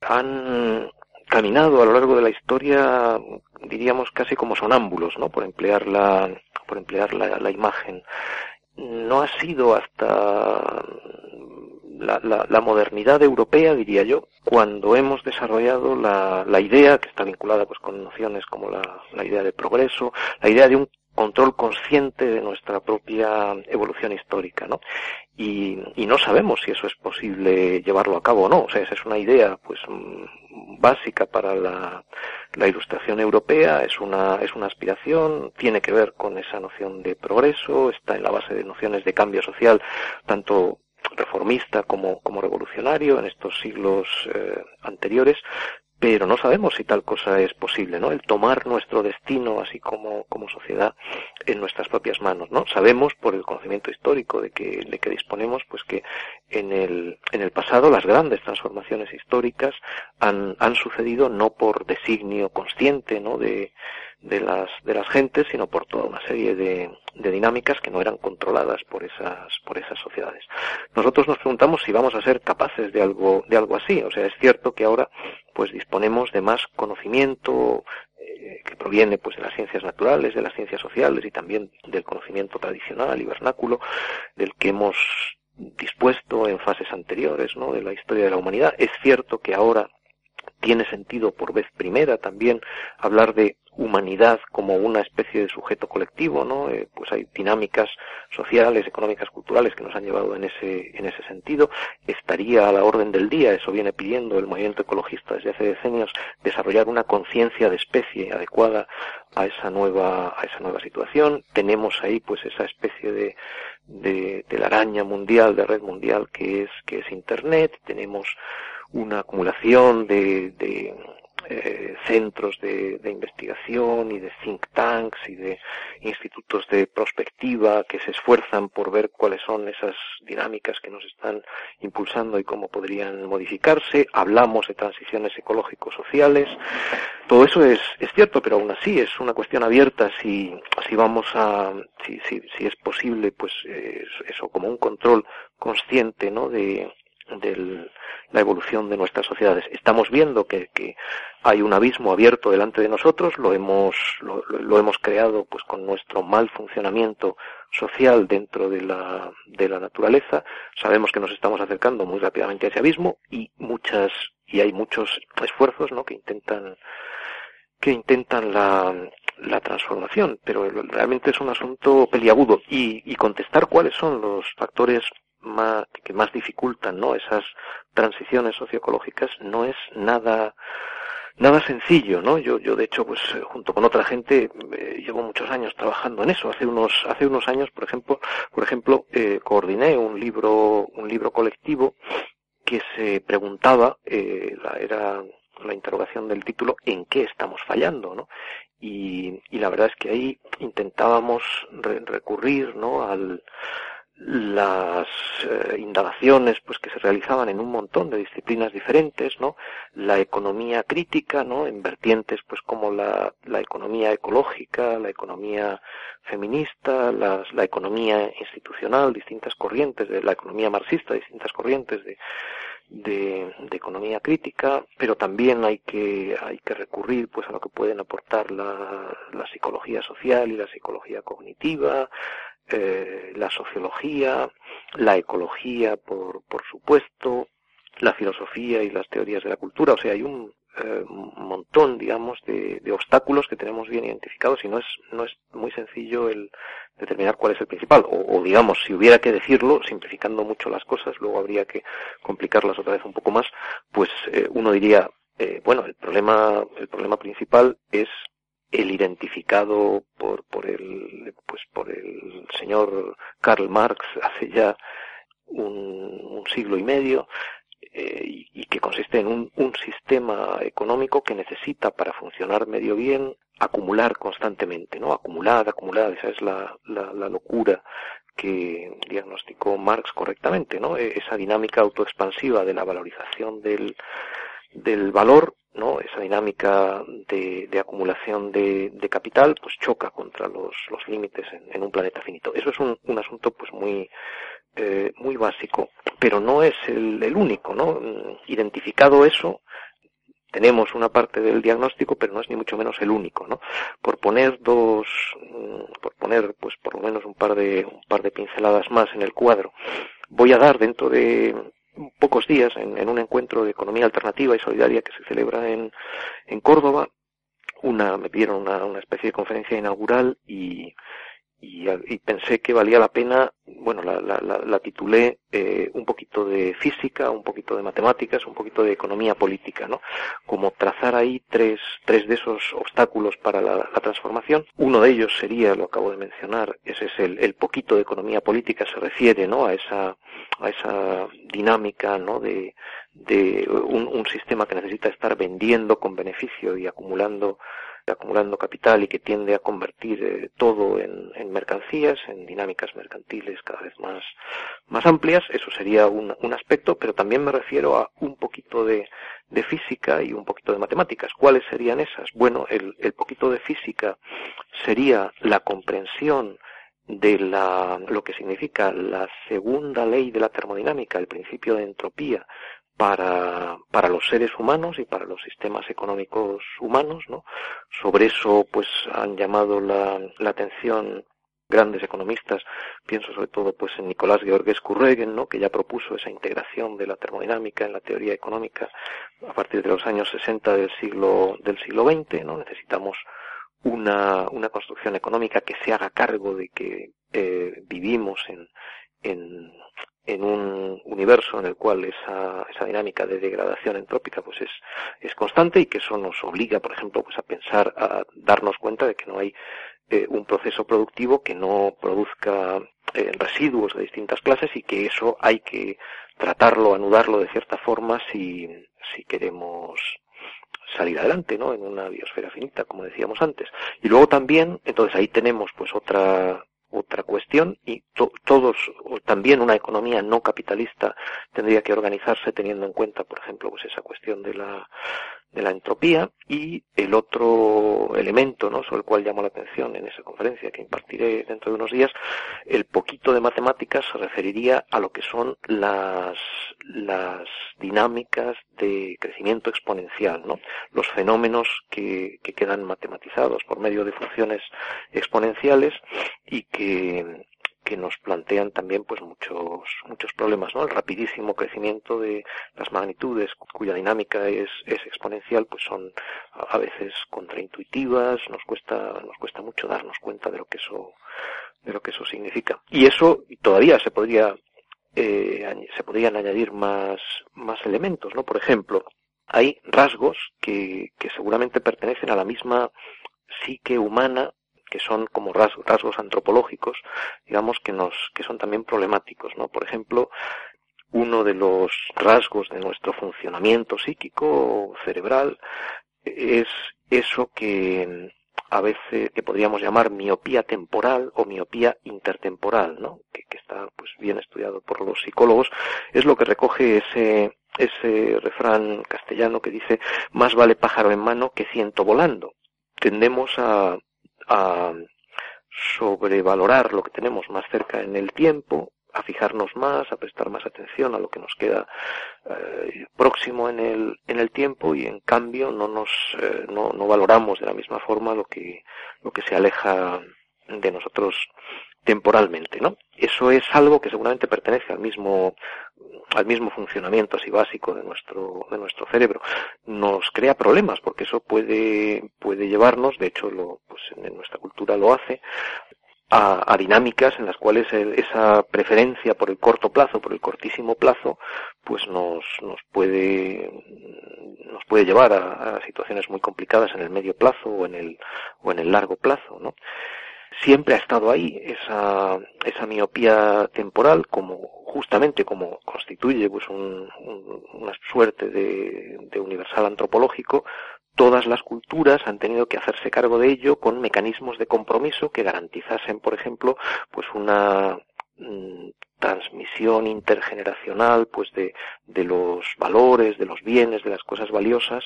han caminado a lo largo de la historia, diríamos casi como sonámbulos, ¿no? Por emplear la, por emplear la, la imagen. No ha sido hasta la, modernidad europea, diría yo, cuando hemos desarrollado la, la idea, que está vinculada pues con nociones como la idea de progreso, la idea de un control consciente de nuestra propia evolución histórica, ¿no? Y, y, no sabemos si eso es posible llevarlo a cabo o no. O sea, esa es una idea, pues, básica para la, la ilustración europea, es una, es una aspiración, tiene que ver con esa noción de progreso, está en la base de nociones de cambio social, tanto reformista como, como revolucionario en estos siglos eh, anteriores, pero no sabemos si tal cosa es posible, ¿no? El tomar nuestro destino así como, como sociedad en nuestras propias manos, ¿no? Sabemos por el conocimiento histórico de que, de que disponemos, pues que en el, en el pasado las grandes transformaciones históricas han, han sucedido no por designio consciente, ¿no? De, de las, de las gentes, sino por toda una serie de, de dinámicas que no eran controladas por esas, por esas sociedades. Nosotros nos preguntamos si vamos a ser capaces de algo, de algo así. O sea, es cierto que ahora, pues disponemos de más conocimiento, eh, que proviene pues de las ciencias naturales, de las ciencias sociales y también del conocimiento tradicional y vernáculo del que hemos dispuesto en fases anteriores, ¿no? de la historia de la humanidad. Es cierto que ahora tiene sentido por vez primera también hablar de humanidad como una especie de sujeto colectivo, ¿no? Eh, pues hay dinámicas sociales, económicas, culturales que nos han llevado en ese, en ese sentido. Estaría a la orden del día, eso viene pidiendo el movimiento ecologista desde hace decenios, desarrollar una conciencia de especie adecuada a esa nueva, a esa nueva situación. Tenemos ahí pues esa especie de, de, de la araña mundial, de red mundial que es, que es Internet. Tenemos una acumulación de, de eh, centros de, de, investigación y de think tanks y de institutos de prospectiva que se esfuerzan por ver cuáles son esas dinámicas que nos están impulsando y cómo podrían modificarse. Hablamos de transiciones ecológico-sociales. Todo eso es, es cierto, pero aún así es una cuestión abierta si, si vamos a, si, si, si es posible, pues eh, eso como un control consciente, ¿no? De, de la evolución de nuestras sociedades. Estamos viendo que, que, hay un abismo abierto delante de nosotros, lo hemos, lo, lo, hemos creado pues con nuestro mal funcionamiento social dentro de la, de la naturaleza. Sabemos que nos estamos acercando muy rápidamente a ese abismo y muchas, y hay muchos esfuerzos, ¿no? que intentan, que intentan la, la transformación, pero realmente es un asunto peliagudo y, y contestar cuáles son los factores más, que más dificultan ¿no? esas transiciones socioecológicas no es nada nada sencillo, ¿no? Yo, yo de hecho, pues junto con otra gente eh, llevo muchos años trabajando en eso. Hace unos, hace unos años, por ejemplo, por ejemplo, eh, coordiné un libro, un libro colectivo que se preguntaba, eh, la, era la interrogación del título, ¿en qué estamos fallando, no? Y, y la verdad es que ahí intentábamos re recurrir, ¿no? Al, las eh, indagaciones pues que se realizaban en un montón de disciplinas diferentes no la economía crítica no en vertientes pues como la, la economía ecológica la economía feminista las, la economía institucional distintas corrientes de la economía marxista distintas corrientes de de, de, economía crítica, pero también hay que, hay que recurrir pues a lo que pueden aportar la, la psicología social y la psicología cognitiva, eh, la sociología, la ecología, por, por supuesto, la filosofía y las teorías de la cultura. O sea, hay un eh, montón, digamos, de, de, obstáculos que tenemos bien identificados y no es, no es muy sencillo el determinar cuál es el principal. O, o, digamos, si hubiera que decirlo, simplificando mucho las cosas, luego habría que complicarlas otra vez un poco más, pues eh, uno diría, eh, bueno, el problema, el problema principal es el identificado por, por el, pues por el señor Karl Marx hace ya un, siglo y medio, eh, y, y, que consiste en un, un, sistema económico que necesita para funcionar medio bien acumular constantemente, ¿no? Acumular, acumular, esa es la, la, la locura que diagnosticó Marx correctamente, ¿no? E, esa dinámica autoexpansiva de la valorización del, del valor ¿no? Esa dinámica de, de acumulación de, de, capital, pues choca contra los, los límites en, en, un planeta finito. Eso es un, un asunto, pues muy, eh, muy básico, pero no es el, el, único, ¿no? Identificado eso, tenemos una parte del diagnóstico, pero no es ni mucho menos el único, ¿no? Por poner dos, mm, por poner, pues por lo menos un par de, un par de pinceladas más en el cuadro, voy a dar dentro de, pocos días en, un encuentro de economía alternativa y solidaria que se celebra en, Córdoba. Una, me pidieron una especie de conferencia inaugural y, y, y, pensé que valía la pena, bueno, la, la, la titulé eh, un poquito de física, un poquito de matemáticas, un poquito de economía política, ¿no? Como trazar ahí tres, tres de esos obstáculos para la, transformación. Uno de ellos sería, lo acabo de mencionar, ese es el, poquito de economía política, se refiere, ¿no? A esa, a esa dinámica, ¿no? De, de un sistema que necesita estar vendiendo con beneficio y acumulando acumulando capital y que tiende a convertir eh, todo en, mercancías, en dinámicas mercantiles cada vez más, amplias. Eso sería un, un aspecto, pero también me refiero a un poquito de, de, física y un poquito de matemáticas. ¿Cuáles serían esas? Bueno, el, el poquito de física sería la comprensión de la, lo que significa la segunda ley de la termodinámica, el principio de entropía, para, para los seres humanos y para los sistemas económicos humanos, ¿no? Sobre eso, pues, han llamado la, la atención grandes economistas, pienso sobre todo pues en Nicolás Georgescu Regen, ¿no? que ya propuso esa integración de la termodinámica en la teoría económica a partir de los años 60 del siglo del siglo XX, ¿no? Necesitamos una, una construcción económica que se haga cargo de que eh, vivimos en, en, en un universo en el cual esa, esa dinámica de degradación entrópica pues es, es constante y que eso nos obliga, por ejemplo, pues a pensar, a darnos cuenta de que no hay eh, un proceso productivo que no produzca eh, residuos de distintas clases y que eso hay que tratarlo, anudarlo de cierta forma si, si queremos salir adelante, ¿no? En una biosfera finita, como decíamos antes. Y luego también, entonces ahí tenemos pues otra otra cuestión y todos, también una economía no capitalista tendría que organizarse teniendo en cuenta, por ejemplo, pues esa cuestión de la, de la entropía y el otro elemento, ¿no? sobre el cual llamo la atención en esa conferencia que impartiré dentro de unos días, el poquito de matemáticas se referiría a lo que son las, las dinámicas de crecimiento exponencial, ¿no? Los fenómenos que, que quedan matematizados por medio de funciones exponenciales y que que nos plantean también pues muchos muchos problemas no el rapidísimo crecimiento de las magnitudes cuya dinámica es, es exponencial pues son a veces contraintuitivas nos cuesta nos cuesta mucho darnos cuenta de lo que eso de lo que eso significa. Y eso todavía se podría eh, se podrían añadir más más elementos no por ejemplo hay rasgos que, que seguramente pertenecen a la misma psique humana que son como rasgos, rasgos antropológicos, digamos que nos, que son también problemáticos, ¿no? Por ejemplo, uno de los rasgos de nuestro funcionamiento psíquico cerebral es eso que a veces que podríamos llamar miopía temporal o miopía intertemporal, ¿no? Que, que, está pues bien estudiado por los psicólogos, es lo que recoge ese ese refrán castellano que dice más vale pájaro en mano que ciento volando. Tendemos a, a sobrevalorar lo que tenemos más cerca en el tiempo, a fijarnos más, a prestar más atención a lo que nos queda eh, próximo en el, en el tiempo y en cambio no nos eh, no, no valoramos de la misma forma lo que lo que se aleja de nosotros temporalmente, ¿no? Eso es algo que seguramente pertenece al mismo al mismo funcionamiento así básico de nuestro de nuestro cerebro. Nos crea problemas porque eso puede puede llevarnos, de hecho lo pues en nuestra cultura lo hace a, a, dinámicas en las cuales esa preferencia por el corto plazo, por el cortísimo plazo, pues nos, nos puede nos puede llevar a, a, situaciones muy complicadas en el medio plazo o en el o en el largo plazo, ¿no? Siempre ha estado ahí esa, esa miopía temporal como justamente como constituye pues un, un, una suerte de, de universal antropológico todas las culturas han tenido que hacerse cargo de ello con mecanismos de compromiso que garantizasen por ejemplo pues una mm, transmisión intergeneracional pues de, de los valores, de los bienes, de las cosas valiosas,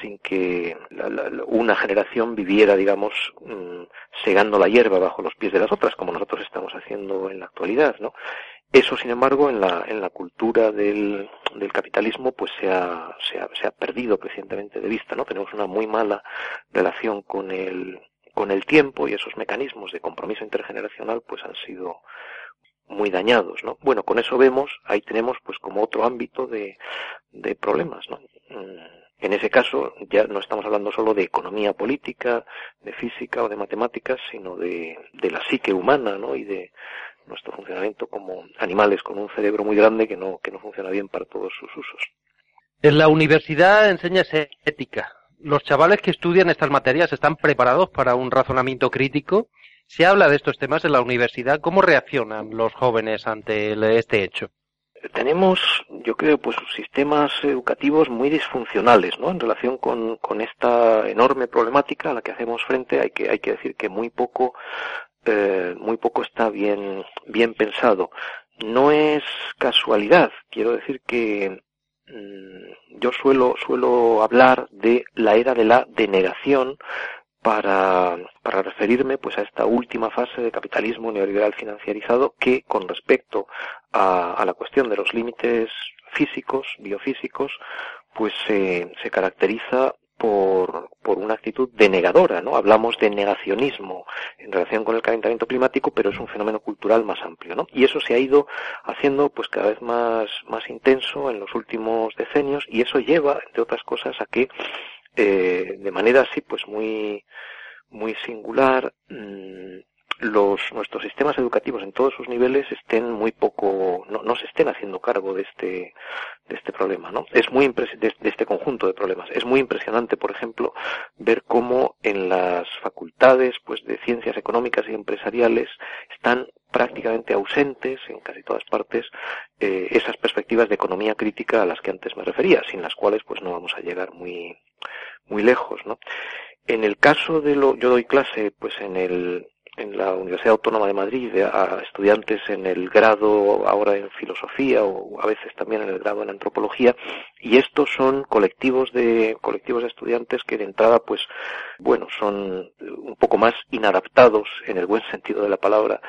sin que la, la, una generación viviera, digamos, mmm, segando la hierba bajo los pies de las otras, como nosotros estamos haciendo en la actualidad, ¿no? Eso, sin embargo, en la, en la cultura del, del capitalismo, pues se ha, se, ha, se ha perdido crecientemente de vista, ¿no? Tenemos una muy mala relación con el, con el tiempo y esos mecanismos de compromiso intergeneracional, pues han sido muy dañados, ¿no? Bueno, con eso vemos, ahí tenemos pues como otro ámbito de, de problemas, ¿no? Mm, en ese caso ya no estamos hablando solo de economía política, de física o de matemáticas, sino de, de la psique humana, ¿no? Y de nuestro funcionamiento como animales con un cerebro muy grande que no, que no funciona bien para todos sus usos. En la universidad enseña ética. ¿Los chavales que estudian estas materias están preparados para un razonamiento crítico? Se habla de estos temas en la universidad. ¿Cómo reaccionan los jóvenes ante este hecho? tenemos, yo creo, pues sistemas educativos muy disfuncionales, ¿no? En relación con, esta enorme problemática a la que hacemos frente, hay que, hay que decir que muy poco, eh, muy poco está bien, bien pensado. No es casualidad, quiero decir que mm, yo suelo, suelo hablar de la era de la denegación para, para referirme pues a esta última fase de capitalismo neoliberal financiarizado que con respecto a, a la cuestión de los límites físicos, biofísicos, pues se caracteriza por, por una actitud denegadora, ¿no? Hablamos de negacionismo en relación con el calentamiento climático, pero es un fenómeno cultural más amplio, ¿no? Y eso se ha ido haciendo pues cada vez más, más intenso en los últimos decenios y eso lleva, entre otras cosas, a que eh, de manera así pues muy muy singular mm, los nuestros sistemas educativos en todos sus niveles estén muy poco no, no se estén haciendo cargo de este de este problema no es muy de, de, este conjunto de problemas. Es muy impresionante por ejemplo ver cómo en las facultades pues de ciencias económicas y empresariales están prácticamente ausentes en casi todas partes eh, esas perspectivas de economía crítica a las que antes me refería sin las cuales pues no vamos a llegar muy muy lejos no en el caso de lo yo doy clase pues en el en la Universidad Autónoma de Madrid a estudiantes en el grado ahora en filosofía o a veces también en el grado en antropología y estos son colectivos de colectivos de estudiantes que de entrada pues bueno son un poco más inadaptados en el buen sentido de la palabra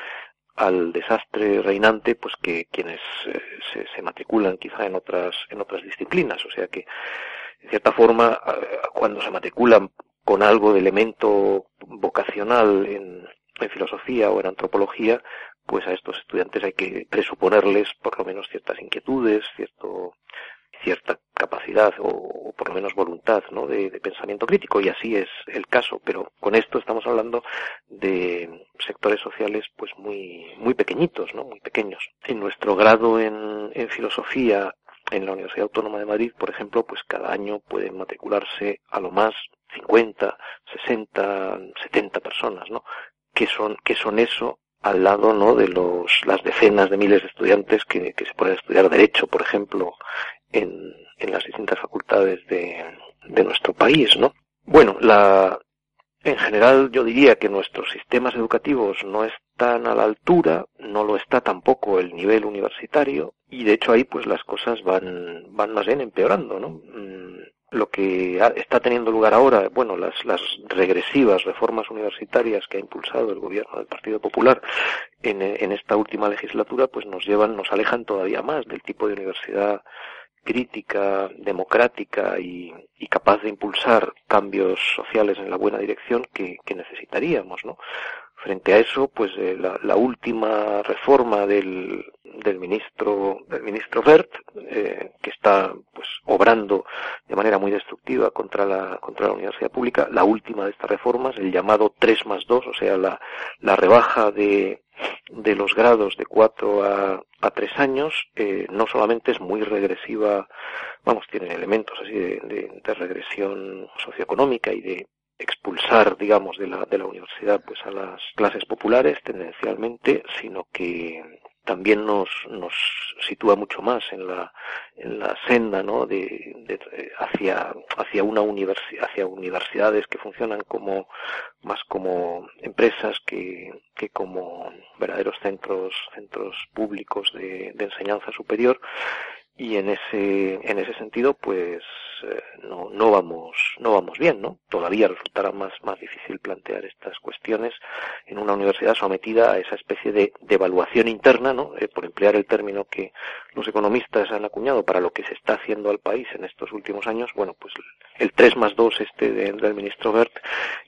al desastre reinante pues que quienes eh, se, se matriculan quizá en otras en otras disciplinas. O sea que en cierta forma cuando se matriculan con algo de elemento vocacional en, filosofía o en antropología, pues a estos estudiantes hay que presuponerles por lo menos ciertas inquietudes, cierto, cierta capacidad o, por lo menos voluntad ¿no? de, pensamiento crítico y así es el caso. Pero con esto estamos hablando de sectores sociales pues muy muy pequeñitos no muy pequeños. En nuestro grado en, en filosofía en la Universidad Autónoma de Madrid por ejemplo pues cada año pueden matricularse a lo más 50, 60, 70 personas, ¿no? que son, que son eso al lado ¿no? de los, las decenas de miles de estudiantes que, que se ponen a estudiar Derecho, por ejemplo, en, en las distintas facultades de, de nuestro país, ¿no? Bueno, la, en general yo diría que nuestros sistemas educativos no están a la altura, no lo está tampoco el nivel universitario y de hecho ahí pues las cosas van, van más bien empeorando, ¿no? Mm, lo que está teniendo lugar ahora, bueno, las, las regresivas reformas universitarias que ha impulsado el gobierno del Partido Popular en, en esta última legislatura, pues nos llevan, nos alejan todavía más del tipo de universidad crítica, democrática y, y, capaz de impulsar cambios sociales en la buena dirección que, que necesitaríamos, ¿no? Frente a eso, pues eh, la, la, última reforma del, del ministro del ministro Bert, eh, que está pues obrando de manera muy destructiva contra la contra la universidad pública, la última de estas reformas, el llamado 3 más 2, o sea, la, la rebaja de, de los grados de 4 a, a 3 años, eh, no solamente es muy regresiva, vamos, tiene elementos así de, de, de regresión socioeconómica y de expulsar, digamos, de la, de la universidad pues a las clases populares tendencialmente, sino que también nos, nos sitúa mucho más en la, en la senda ¿no? de, de hacia, hacia una universidad, hacia universidades que funcionan como más como empresas que, que como verdaderos centros, centros públicos de, de enseñanza superior y en ese en ese sentido pues eh, no no vamos no vamos bien no todavía resultará más más difícil plantear estas cuestiones en una universidad sometida a esa especie de, de evaluación interna no eh, por emplear el término que los economistas han acuñado para lo que se está haciendo al país en estos últimos años bueno pues el 3 más 2 este de, del ministro Bert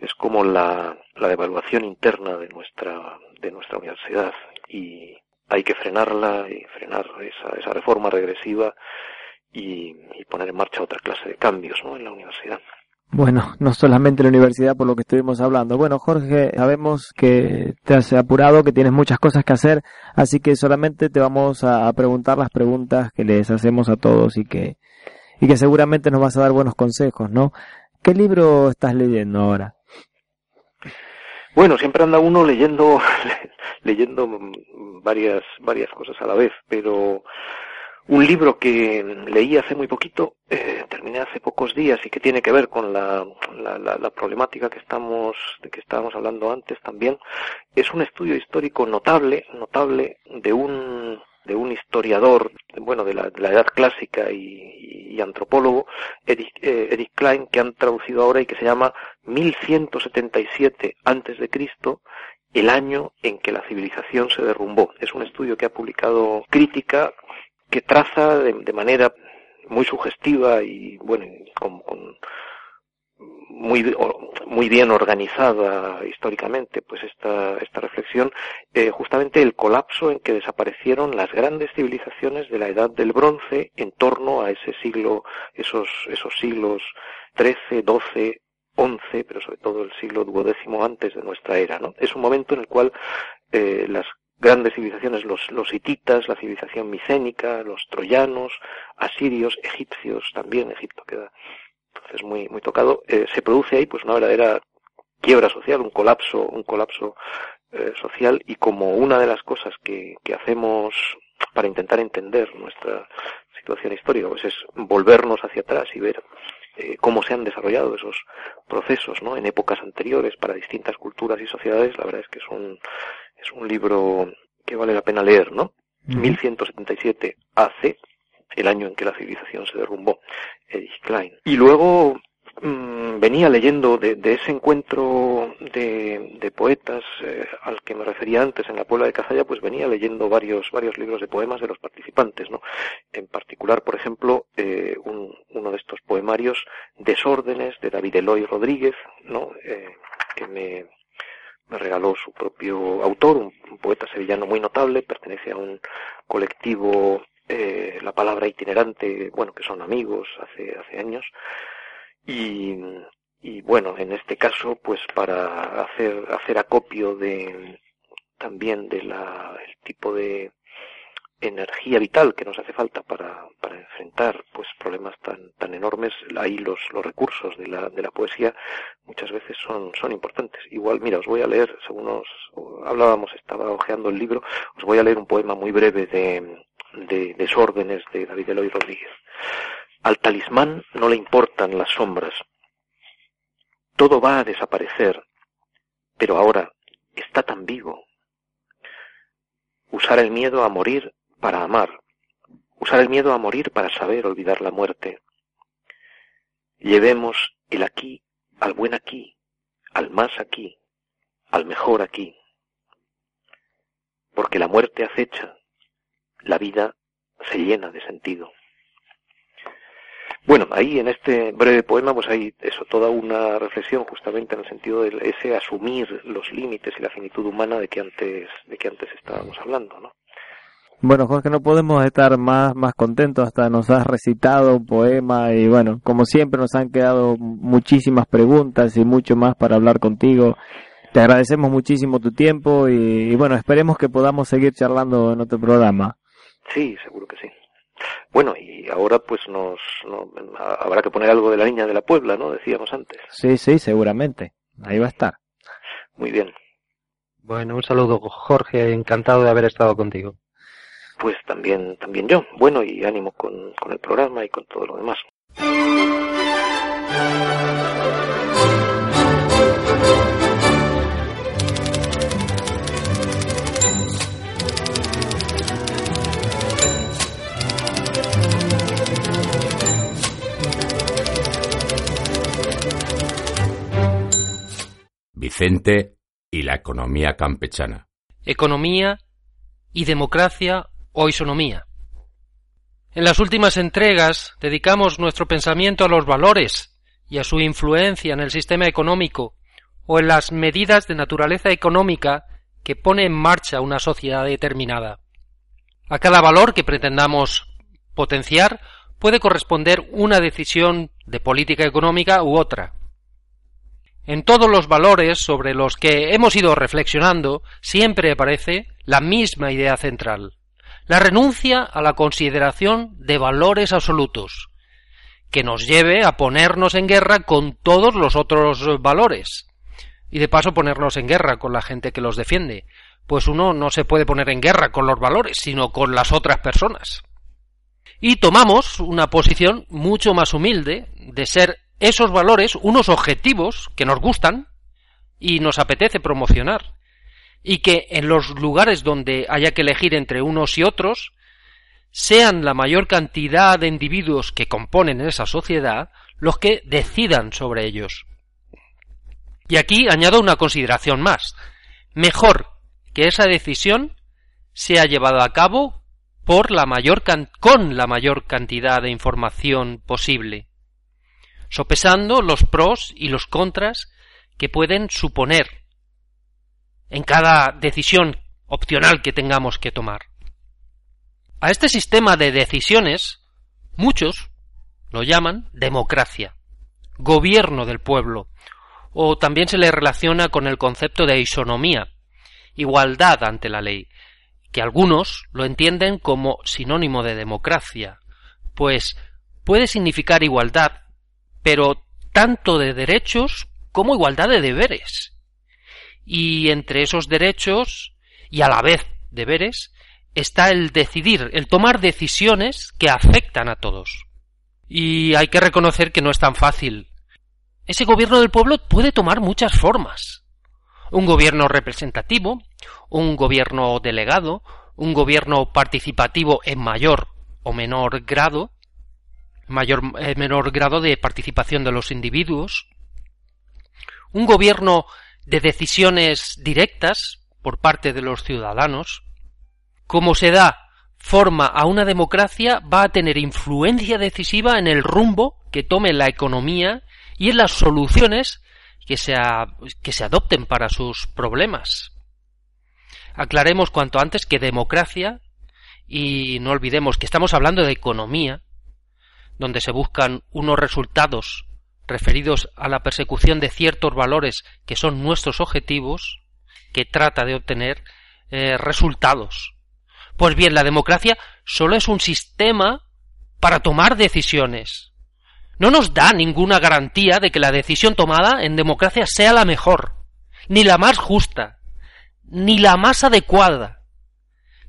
es como la la evaluación interna de nuestra de nuestra universidad. Y hay que frenarla y frenar esa, esa reforma regresiva y, y poner en marcha otra clase de cambios ¿no? en la universidad. Bueno, no solamente la universidad por lo que estuvimos hablando. Bueno, Jorge, sabemos que te has apurado, que tienes muchas cosas que hacer, así que solamente te vamos a preguntar las preguntas que les hacemos a todos y que, y que seguramente nos vas a dar buenos consejos, ¿no? ¿Qué libro estás leyendo ahora? Bueno, siempre anda uno leyendo, leyendo varias, varias cosas a la vez, pero un libro que leí hace muy poquito, eh, terminé hace pocos días y que tiene que ver con la, la, la, problemática que estamos, de que estábamos hablando antes también, es un estudio histórico notable, notable de un de un historiador, bueno, de la, edad clásica y, antropólogo, Eric, eh, Klein, que han traducido ahora y que se llama 1177 antes de Cristo, el año en que la civilización se derrumbó. Es un estudio que ha publicado Crítica que traza de, de manera muy sugestiva y bueno con, con muy muy bien organizada históricamente pues esta esta reflexión eh, justamente el colapso en que desaparecieron las grandes civilizaciones de la edad del bronce en torno a ese siglo esos esos siglos 13 12 11 pero sobre todo el siglo duodécimo antes de nuestra era no es un momento en el cual eh, las grandes civilizaciones, los, los hititas, la civilización micénica, los troyanos, asirios, egipcios, también Egipto queda entonces muy, muy tocado, eh, se produce ahí pues una verdadera quiebra social, un colapso, un colapso eh, social y como una de las cosas que, que hacemos para intentar entender nuestra situación histórica pues es volvernos hacia atrás y ver eh, cómo se han desarrollado esos procesos ¿no? en épocas anteriores para distintas culturas y sociedades, la verdad es que es un, es un libro que vale la pena leer, ¿no? 1177 AC, el año en que la civilización se derrumbó, Edith Klein. Y luego mmm, venía leyendo de, de ese encuentro de, de poetas eh, al que me refería antes en la Puebla de Cazalla, pues venía leyendo varios, varios libros de poemas de los participantes, ¿no? En particular, por ejemplo, eh, un, uno de estos poemarios, Desórdenes, de David Eloy Rodríguez, ¿no? Eh, que me, me regaló su propio autor, un, poeta sevillano muy notable, pertenece a un colectivo, eh, la palabra itinerante, bueno, que son amigos hace, hace años, y, y bueno, en este caso, pues para hacer, hacer acopio de, también de la, el tipo de energía vital que nos hace falta para, para enfrentar pues problemas tan, tan enormes, ahí los, los recursos de la, de la poesía muchas veces son, son importantes. Igual, mira, os voy a leer, según os hablábamos, estaba hojeando el libro, os voy a leer un poema muy breve de, de Desórdenes de David Eloy Rodríguez. Al talismán no le importan las sombras. Todo va a desaparecer, pero ahora está tan vivo. Usar el miedo a morir para amar, usar el miedo a morir para saber olvidar la muerte. Llevemos el aquí al buen aquí, al más aquí, al mejor aquí. Porque la muerte acecha, la vida se llena de sentido. Bueno, ahí en este breve poema pues hay eso, toda una reflexión justamente en el sentido de ese asumir los límites y la finitud humana de que antes, de que antes estábamos hablando, ¿no? Bueno, Jorge, no podemos estar más, más contentos, hasta nos has recitado un poema y bueno, como siempre nos han quedado muchísimas preguntas y mucho más para hablar contigo. Te agradecemos muchísimo tu tiempo y, y bueno, esperemos que podamos seguir charlando en otro programa. Sí, seguro que sí. Bueno, y ahora pues nos no, habrá que poner algo de la niña de la Puebla, ¿no? Decíamos antes. Sí, sí, seguramente. Ahí va a estar. Muy bien. Bueno, un saludo, Jorge. Encantado de haber estado contigo. Pues también, también yo. Bueno, y ánimo con, con el programa y con todo lo demás. Vicente y la economía campechana. Economía y democracia o isonomía. En las últimas entregas dedicamos nuestro pensamiento a los valores y a su influencia en el sistema económico o en las medidas de naturaleza económica que pone en marcha una sociedad determinada. A cada valor que pretendamos potenciar puede corresponder una decisión de política económica u otra. En todos los valores sobre los que hemos ido reflexionando siempre aparece la misma idea central, la renuncia a la consideración de valores absolutos, que nos lleve a ponernos en guerra con todos los otros valores, y de paso ponernos en guerra con la gente que los defiende, pues uno no se puede poner en guerra con los valores, sino con las otras personas. Y tomamos una posición mucho más humilde de ser esos valores unos objetivos que nos gustan y nos apetece promocionar, y que en los lugares donde haya que elegir entre unos y otros, sean la mayor cantidad de individuos que componen esa sociedad los que decidan sobre ellos. Y aquí añado una consideración más. Mejor que esa decisión sea llevada a cabo por la mayor con la mayor cantidad de información posible, sopesando los pros y los contras que pueden suponer en cada decisión opcional que tengamos que tomar. A este sistema de decisiones muchos lo llaman democracia, gobierno del pueblo, o también se le relaciona con el concepto de isonomía, igualdad ante la ley, que algunos lo entienden como sinónimo de democracia, pues puede significar igualdad, pero tanto de derechos como igualdad de deberes. Y entre esos derechos y a la vez deberes está el decidir, el tomar decisiones que afectan a todos. Y hay que reconocer que no es tan fácil ese gobierno del pueblo puede tomar muchas formas. Un gobierno representativo, un gobierno delegado, un gobierno participativo en mayor o menor grado, mayor eh, menor grado de participación de los individuos, un gobierno de decisiones directas por parte de los ciudadanos, como se da forma a una democracia va a tener influencia decisiva en el rumbo que tome la economía y en las soluciones que se, que se adopten para sus problemas. Aclaremos cuanto antes que democracia, y no olvidemos que estamos hablando de economía, donde se buscan unos resultados referidos a la persecución de ciertos valores que son nuestros objetivos, que trata de obtener eh, resultados. Pues bien, la democracia solo es un sistema para tomar decisiones, no nos da ninguna garantía de que la decisión tomada en democracia sea la mejor, ni la más justa, ni la más adecuada.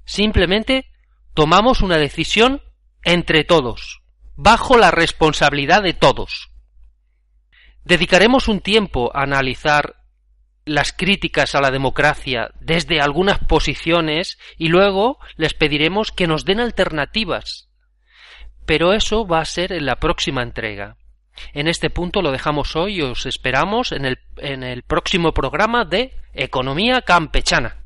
Simplemente tomamos una decisión entre todos, bajo la responsabilidad de todos. Dedicaremos un tiempo a analizar las críticas a la democracia desde algunas posiciones y luego les pediremos que nos den alternativas pero eso va a ser en la próxima entrega. En este punto lo dejamos hoy y os esperamos en el, en el próximo programa de Economía Campechana.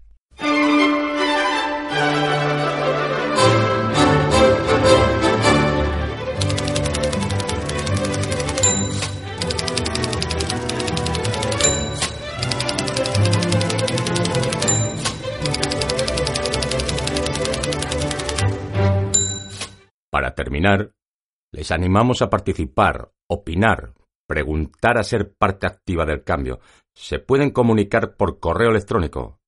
Para terminar, les animamos a participar, opinar, preguntar a ser parte activa del cambio. Se pueden comunicar por correo electrónico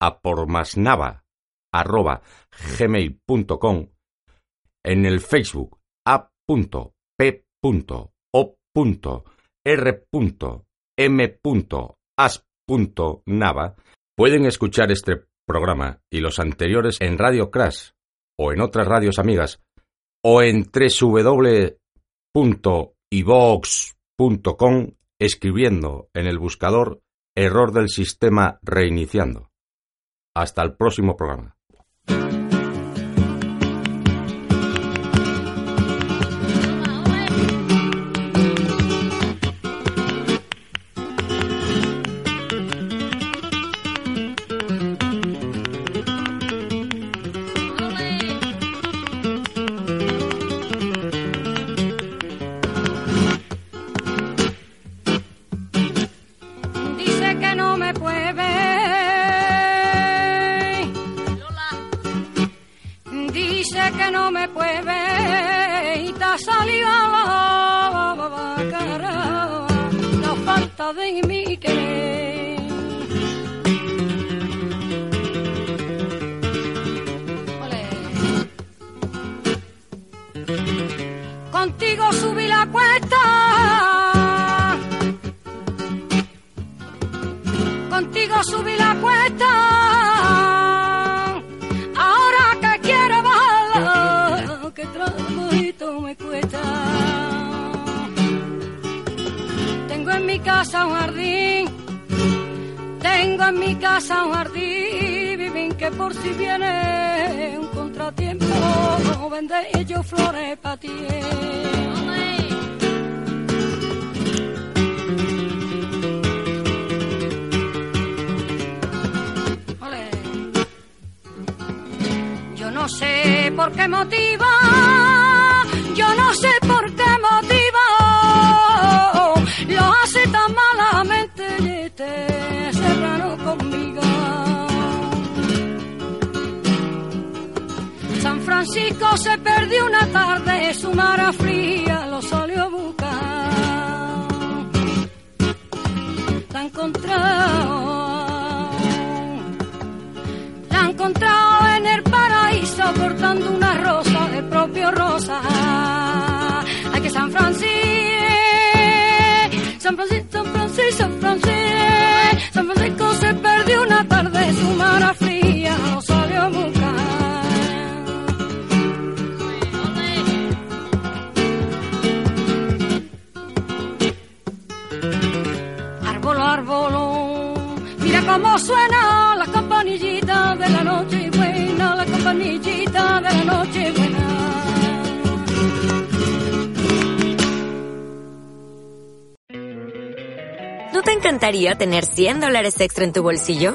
a pormasnava.gmail.com en el Facebook a.p.o.r.m.as.nava pueden escuchar este programa y los anteriores en Radio Crash o en otras radios amigas o en www.ivox.com escribiendo en el buscador error del sistema reiniciando. Hasta el próximo programa. Casa un jardín, que por si viene un contratiempo, vende yo flores para ti. Yo no sé por qué motivo, yo no sé Francisco se perdió una tarde, su mara fría lo salió a buscar. La encontrado la encontrado en el paraíso portando una rosa de propio rosa. Suena la campanillita de la noche buena, la campanillita de la noche buena. ¿No te encantaría tener 100 dólares extra en tu bolsillo?